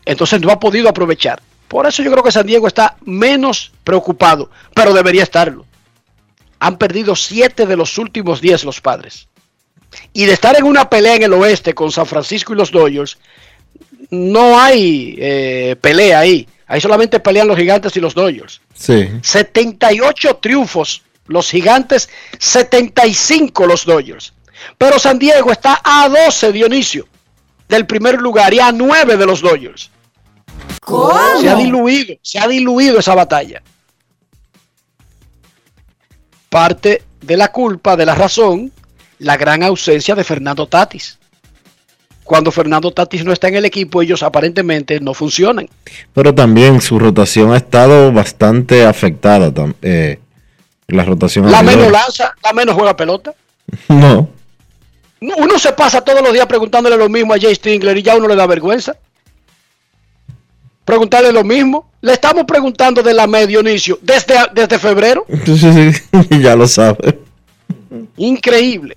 Entonces no ha podido aprovechar. Por eso yo creo que San Diego está menos preocupado, pero debería estarlo. Han perdido 7 de los últimos 10 los padres. Y de estar en una pelea en el oeste con San Francisco y los Dodgers, no hay eh, pelea ahí. Ahí solamente pelean los gigantes y los Dodgers. Sí. 78 triunfos los gigantes, 75 los Dodgers. Pero San Diego está a 12, Dionisio, del primer lugar y a 9 de los Dodgers. Se ha diluido, se ha diluido esa batalla. Parte de la culpa, de la razón, la gran ausencia de Fernando Tatis. Cuando Fernando Tatis no está en el equipo, ellos aparentemente no funcionan. Pero también su rotación ha estado bastante afectada. eh, la rotación La anterior. menos lanza, la menos juega pelota. No. No, Uno se pasa todos los días preguntándole lo mismo a Jay Stingler y ya uno le da vergüenza. Preguntarle lo mismo. Le estamos preguntando de la media, Dionisio, desde, desde febrero. Ya lo sabe. Increíble.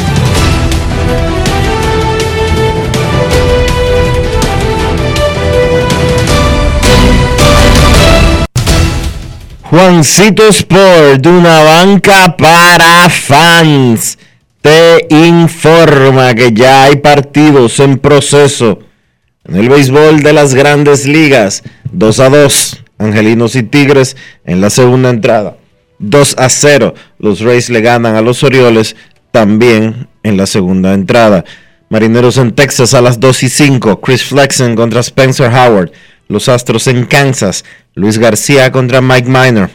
Juancito Sport, una banca para fans, te informa que ya hay partidos en proceso en el béisbol de las grandes ligas. 2 a 2, Angelinos y Tigres en la segunda entrada. 2 a 0, los Rays le ganan a los Orioles también en la segunda entrada. Marineros en Texas a las 2 y 5, Chris Flexen contra Spencer Howard. Los Astros en Kansas, Luis García contra Mike Minor.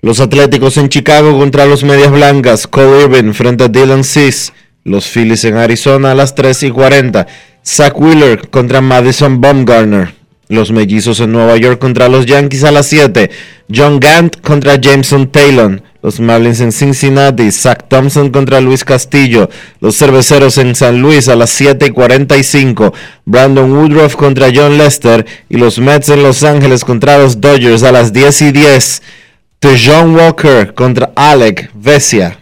Los Atléticos en Chicago contra los Medias Blancas, Cole Irvin frente a Dylan Cease. Los Phillies en Arizona a las 3 y 40, Zach Wheeler contra Madison Baumgartner. Los Mellizos en Nueva York contra los Yankees a las 7, John Gant contra Jameson Taylor. Los Marlins en Cincinnati, Zach Thompson contra Luis Castillo. Los Cerveceros en San Luis a las 7 y 45. Brandon Woodruff contra John Lester. Y los Mets en Los Ángeles contra los Dodgers a las 10 y 10. John Walker contra Alec Vesia.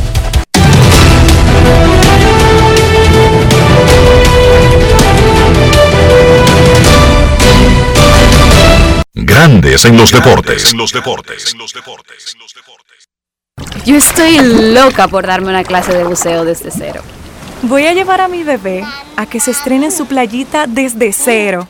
Grandes en los deportes. los deportes. Yo estoy loca por darme una clase de buceo desde cero. Voy a llevar a mi bebé a que se estrene en su playita desde cero.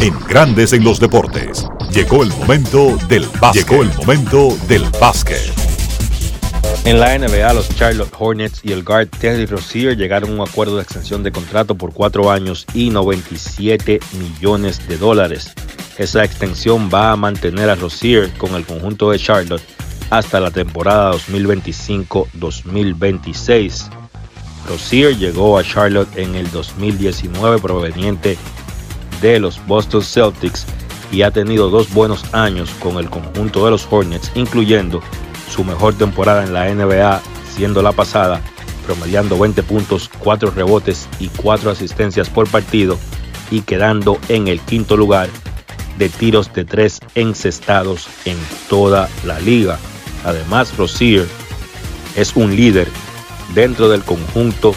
En Grandes en los deportes. Llegó el momento del básquet. Llegó el momento del básquet. En la NBA, los Charlotte Hornets y el guard Terry Rozier llegaron a un acuerdo de extensión de contrato por cuatro años y 97 millones de dólares. Esa extensión va a mantener a Rozier con el conjunto de Charlotte hasta la temporada 2025-2026. Rozier llegó a Charlotte en el 2019 proveniente de los Boston Celtics y ha tenido dos buenos años con el conjunto de los Hornets, incluyendo su mejor temporada en la NBA, siendo la pasada, promediando 20 puntos, 4 rebotes y 4 asistencias por partido y quedando en el quinto lugar de tiros de 3 encestados en toda la liga. Además, Rozier es un líder dentro del conjunto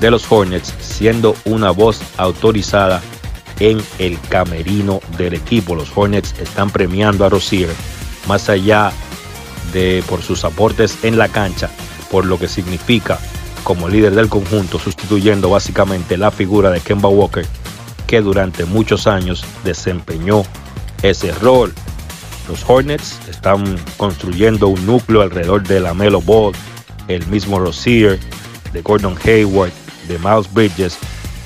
de los Hornets, siendo una voz autorizada en el camerino del equipo. Los Hornets están premiando a Rozier más allá de por sus aportes en la cancha. por lo que significa como líder del conjunto, sustituyendo básicamente la figura de Kemba Walker, que durante muchos años desempeñó ese rol. Los Hornets están construyendo un núcleo alrededor de la Melo Ball, el mismo Rozier, de Gordon Hayward, de Miles Bridges,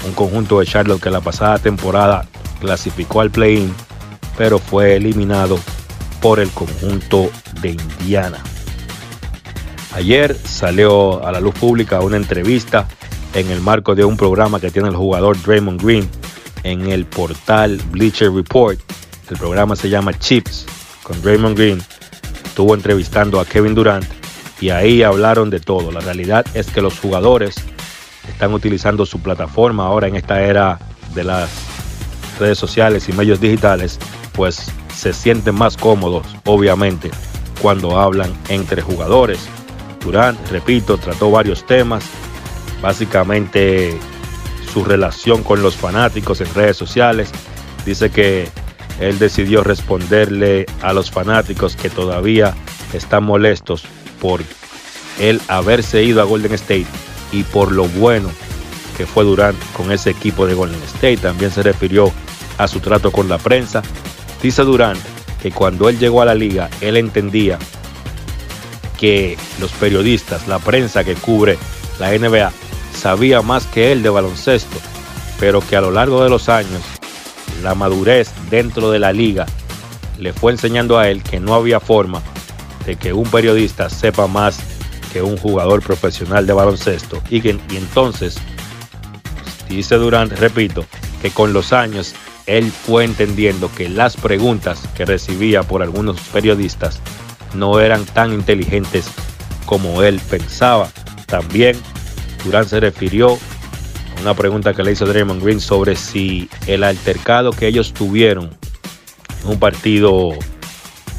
un conjunto de Charlotte que la pasada temporada clasificó al play-in, pero fue eliminado por el conjunto de Indiana. Ayer salió a la luz pública una entrevista en el marco de un programa que tiene el jugador Draymond Green en el portal Bleacher Report. El programa se llama Chips con Draymond Green. Estuvo entrevistando a Kevin Durant y ahí hablaron de todo. La realidad es que los jugadores están utilizando su plataforma ahora en esta era de las redes sociales y medios digitales, pues se sienten más cómodos, obviamente, cuando hablan entre jugadores. Durant, repito, trató varios temas, básicamente su relación con los fanáticos en redes sociales. Dice que él decidió responderle a los fanáticos que todavía están molestos por él haberse ido a Golden State y por lo bueno que fue Durant con ese equipo de Golden State. También se refirió a su trato con la prensa. Dice Durant que cuando él llegó a la liga, él entendía que los periodistas, la prensa que cubre la NBA, sabía más que él de baloncesto, pero que a lo largo de los años, la madurez dentro de la liga le fue enseñando a él que no había forma de que un periodista sepa más que un jugador profesional de baloncesto y entonces dice Durant, repito, que con los años él fue entendiendo que las preguntas que recibía por algunos periodistas no eran tan inteligentes como él pensaba. También Durán se refirió a una pregunta que le hizo Draymond Green sobre si el altercado que ellos tuvieron en un partido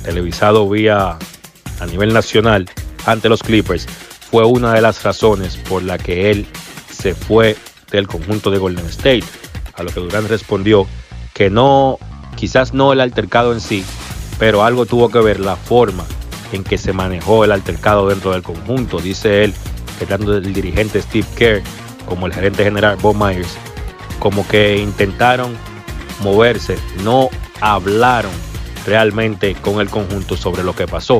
televisado vía a nivel nacional ante los Clippers fue una de las razones por la que él se fue del conjunto de Golden State. A lo que Durán respondió que no, quizás no el altercado en sí, pero algo tuvo que ver la forma en que se manejó el altercado dentro del conjunto. Dice él que tanto el dirigente Steve Kerr como el gerente general Bob Myers, como que intentaron moverse, no hablaron realmente con el conjunto sobre lo que pasó,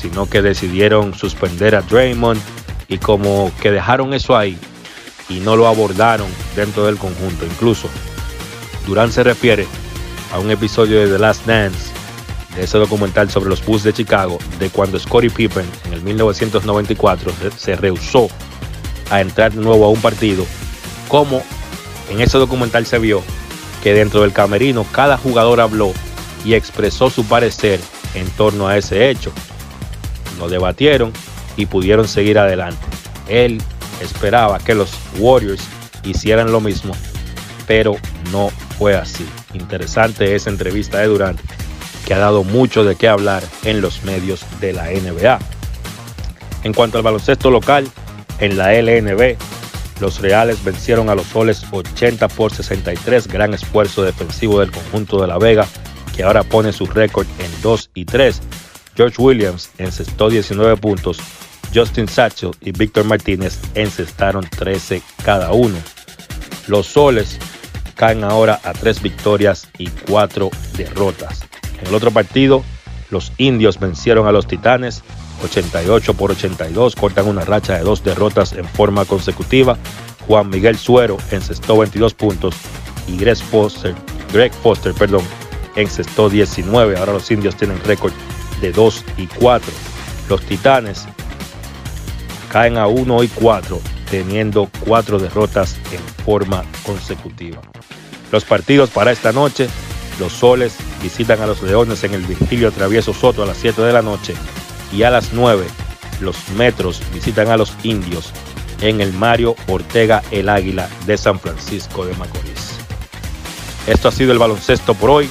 sino que decidieron suspender a Draymond y como que dejaron eso ahí y no lo abordaron dentro del conjunto. Incluso Durán se refiere a un episodio de The Last Dance de ese documental sobre los Bulls de Chicago, de cuando Scottie Pippen en el 1994 se rehusó a entrar de nuevo a un partido, como en ese documental se vio que dentro del camerino cada jugador habló y expresó su parecer en torno a ese hecho. Lo debatieron y pudieron seguir adelante. Él esperaba que los Warriors hicieran lo mismo, pero no fue así. Interesante esa entrevista de Durant que ha dado mucho de qué hablar en los medios de la NBA. En cuanto al baloncesto local, en la LNB, los Reales vencieron a los Soles 80 por 63, gran esfuerzo defensivo del conjunto de La Vega, que ahora pone su récord en 2 y 3. George Williams encestó 19 puntos, Justin Satchel y Víctor Martínez encestaron 13 cada uno. Los Soles caen ahora a 3 victorias y 4 derrotas. En el otro partido, los indios vencieron a los titanes 88 por 82, cortan una racha de dos derrotas en forma consecutiva. Juan Miguel Suero encestó 22 puntos y Greg Foster, Greg Foster perdón, encestó 19. Ahora los indios tienen récord de 2 y 4. Los titanes caen a 1 y 4, teniendo cuatro derrotas en forma consecutiva. Los partidos para esta noche, los soles visitan a los Leones en el Virgilio Travieso Soto a las 7 de la noche y a las 9 los Metros visitan a los Indios en el Mario Ortega el Águila de San Francisco de Macorís. Esto ha sido el baloncesto por hoy.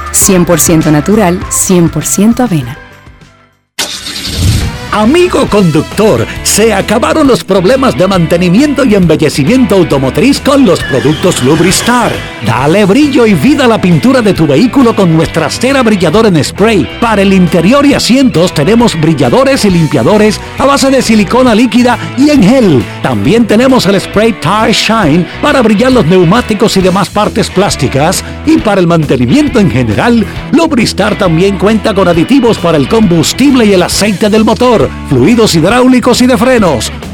100% natural, 100% avena. Amigo conductor, se acabaron los problemas de mantenimiento y embellecimiento automotriz con los productos Lubristar. Dale brillo y vida a la pintura de tu vehículo con nuestra cera brilladora en spray. Para el interior y asientos tenemos brilladores y limpiadores a base de silicona líquida y en gel. También tenemos el spray Tire Shine para brillar los neumáticos y demás partes plásticas. Y para el mantenimiento en general, Lubristar también cuenta con aditivos para el combustible y el aceite del motor fluidos hidráulicos y de frenos,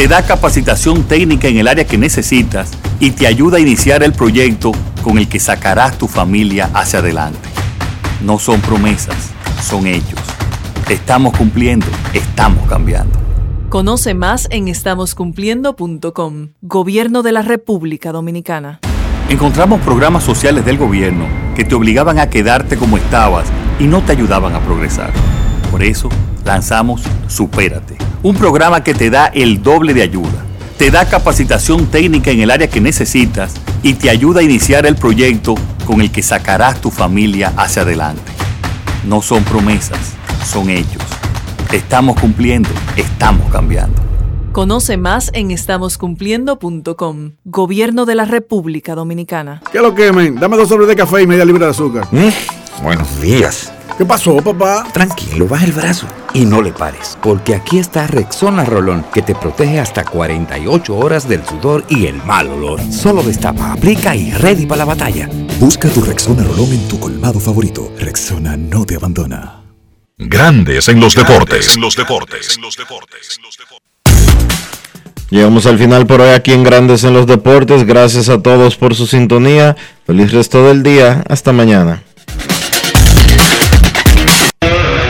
te da capacitación técnica en el área que necesitas y te ayuda a iniciar el proyecto con el que sacarás tu familia hacia adelante. No son promesas, son hechos. Estamos cumpliendo, estamos cambiando. Conoce más en estamoscumpliendo.com. Gobierno de la República Dominicana. Encontramos programas sociales del gobierno que te obligaban a quedarte como estabas y no te ayudaban a progresar. Por eso lanzamos Supérate, un programa que te da el doble de ayuda. Te da capacitación técnica en el área que necesitas y te ayuda a iniciar el proyecto con el que sacarás tu familia hacia adelante. No son promesas, son hechos. Estamos cumpliendo, estamos cambiando. Conoce más en estamoscumpliendo.com. Gobierno de la República Dominicana. ¿Qué lo quemen? Dame dos sobres de café y media libra de azúcar. Buenos días. ¿Qué pasó, papá? Tranquilo, baja el brazo y no le pares, porque aquí está Rexona Rolón, que te protege hasta 48 horas del sudor y el mal olor. Solo destapa, aplica y ready para la batalla. Busca tu Rexona Rolón en tu colmado favorito. Rexona no te abandona. Grandes en los deportes. En los deportes. Llegamos al final por hoy aquí en Grandes en los Deportes. Gracias a todos por su sintonía. Feliz resto del día. Hasta mañana.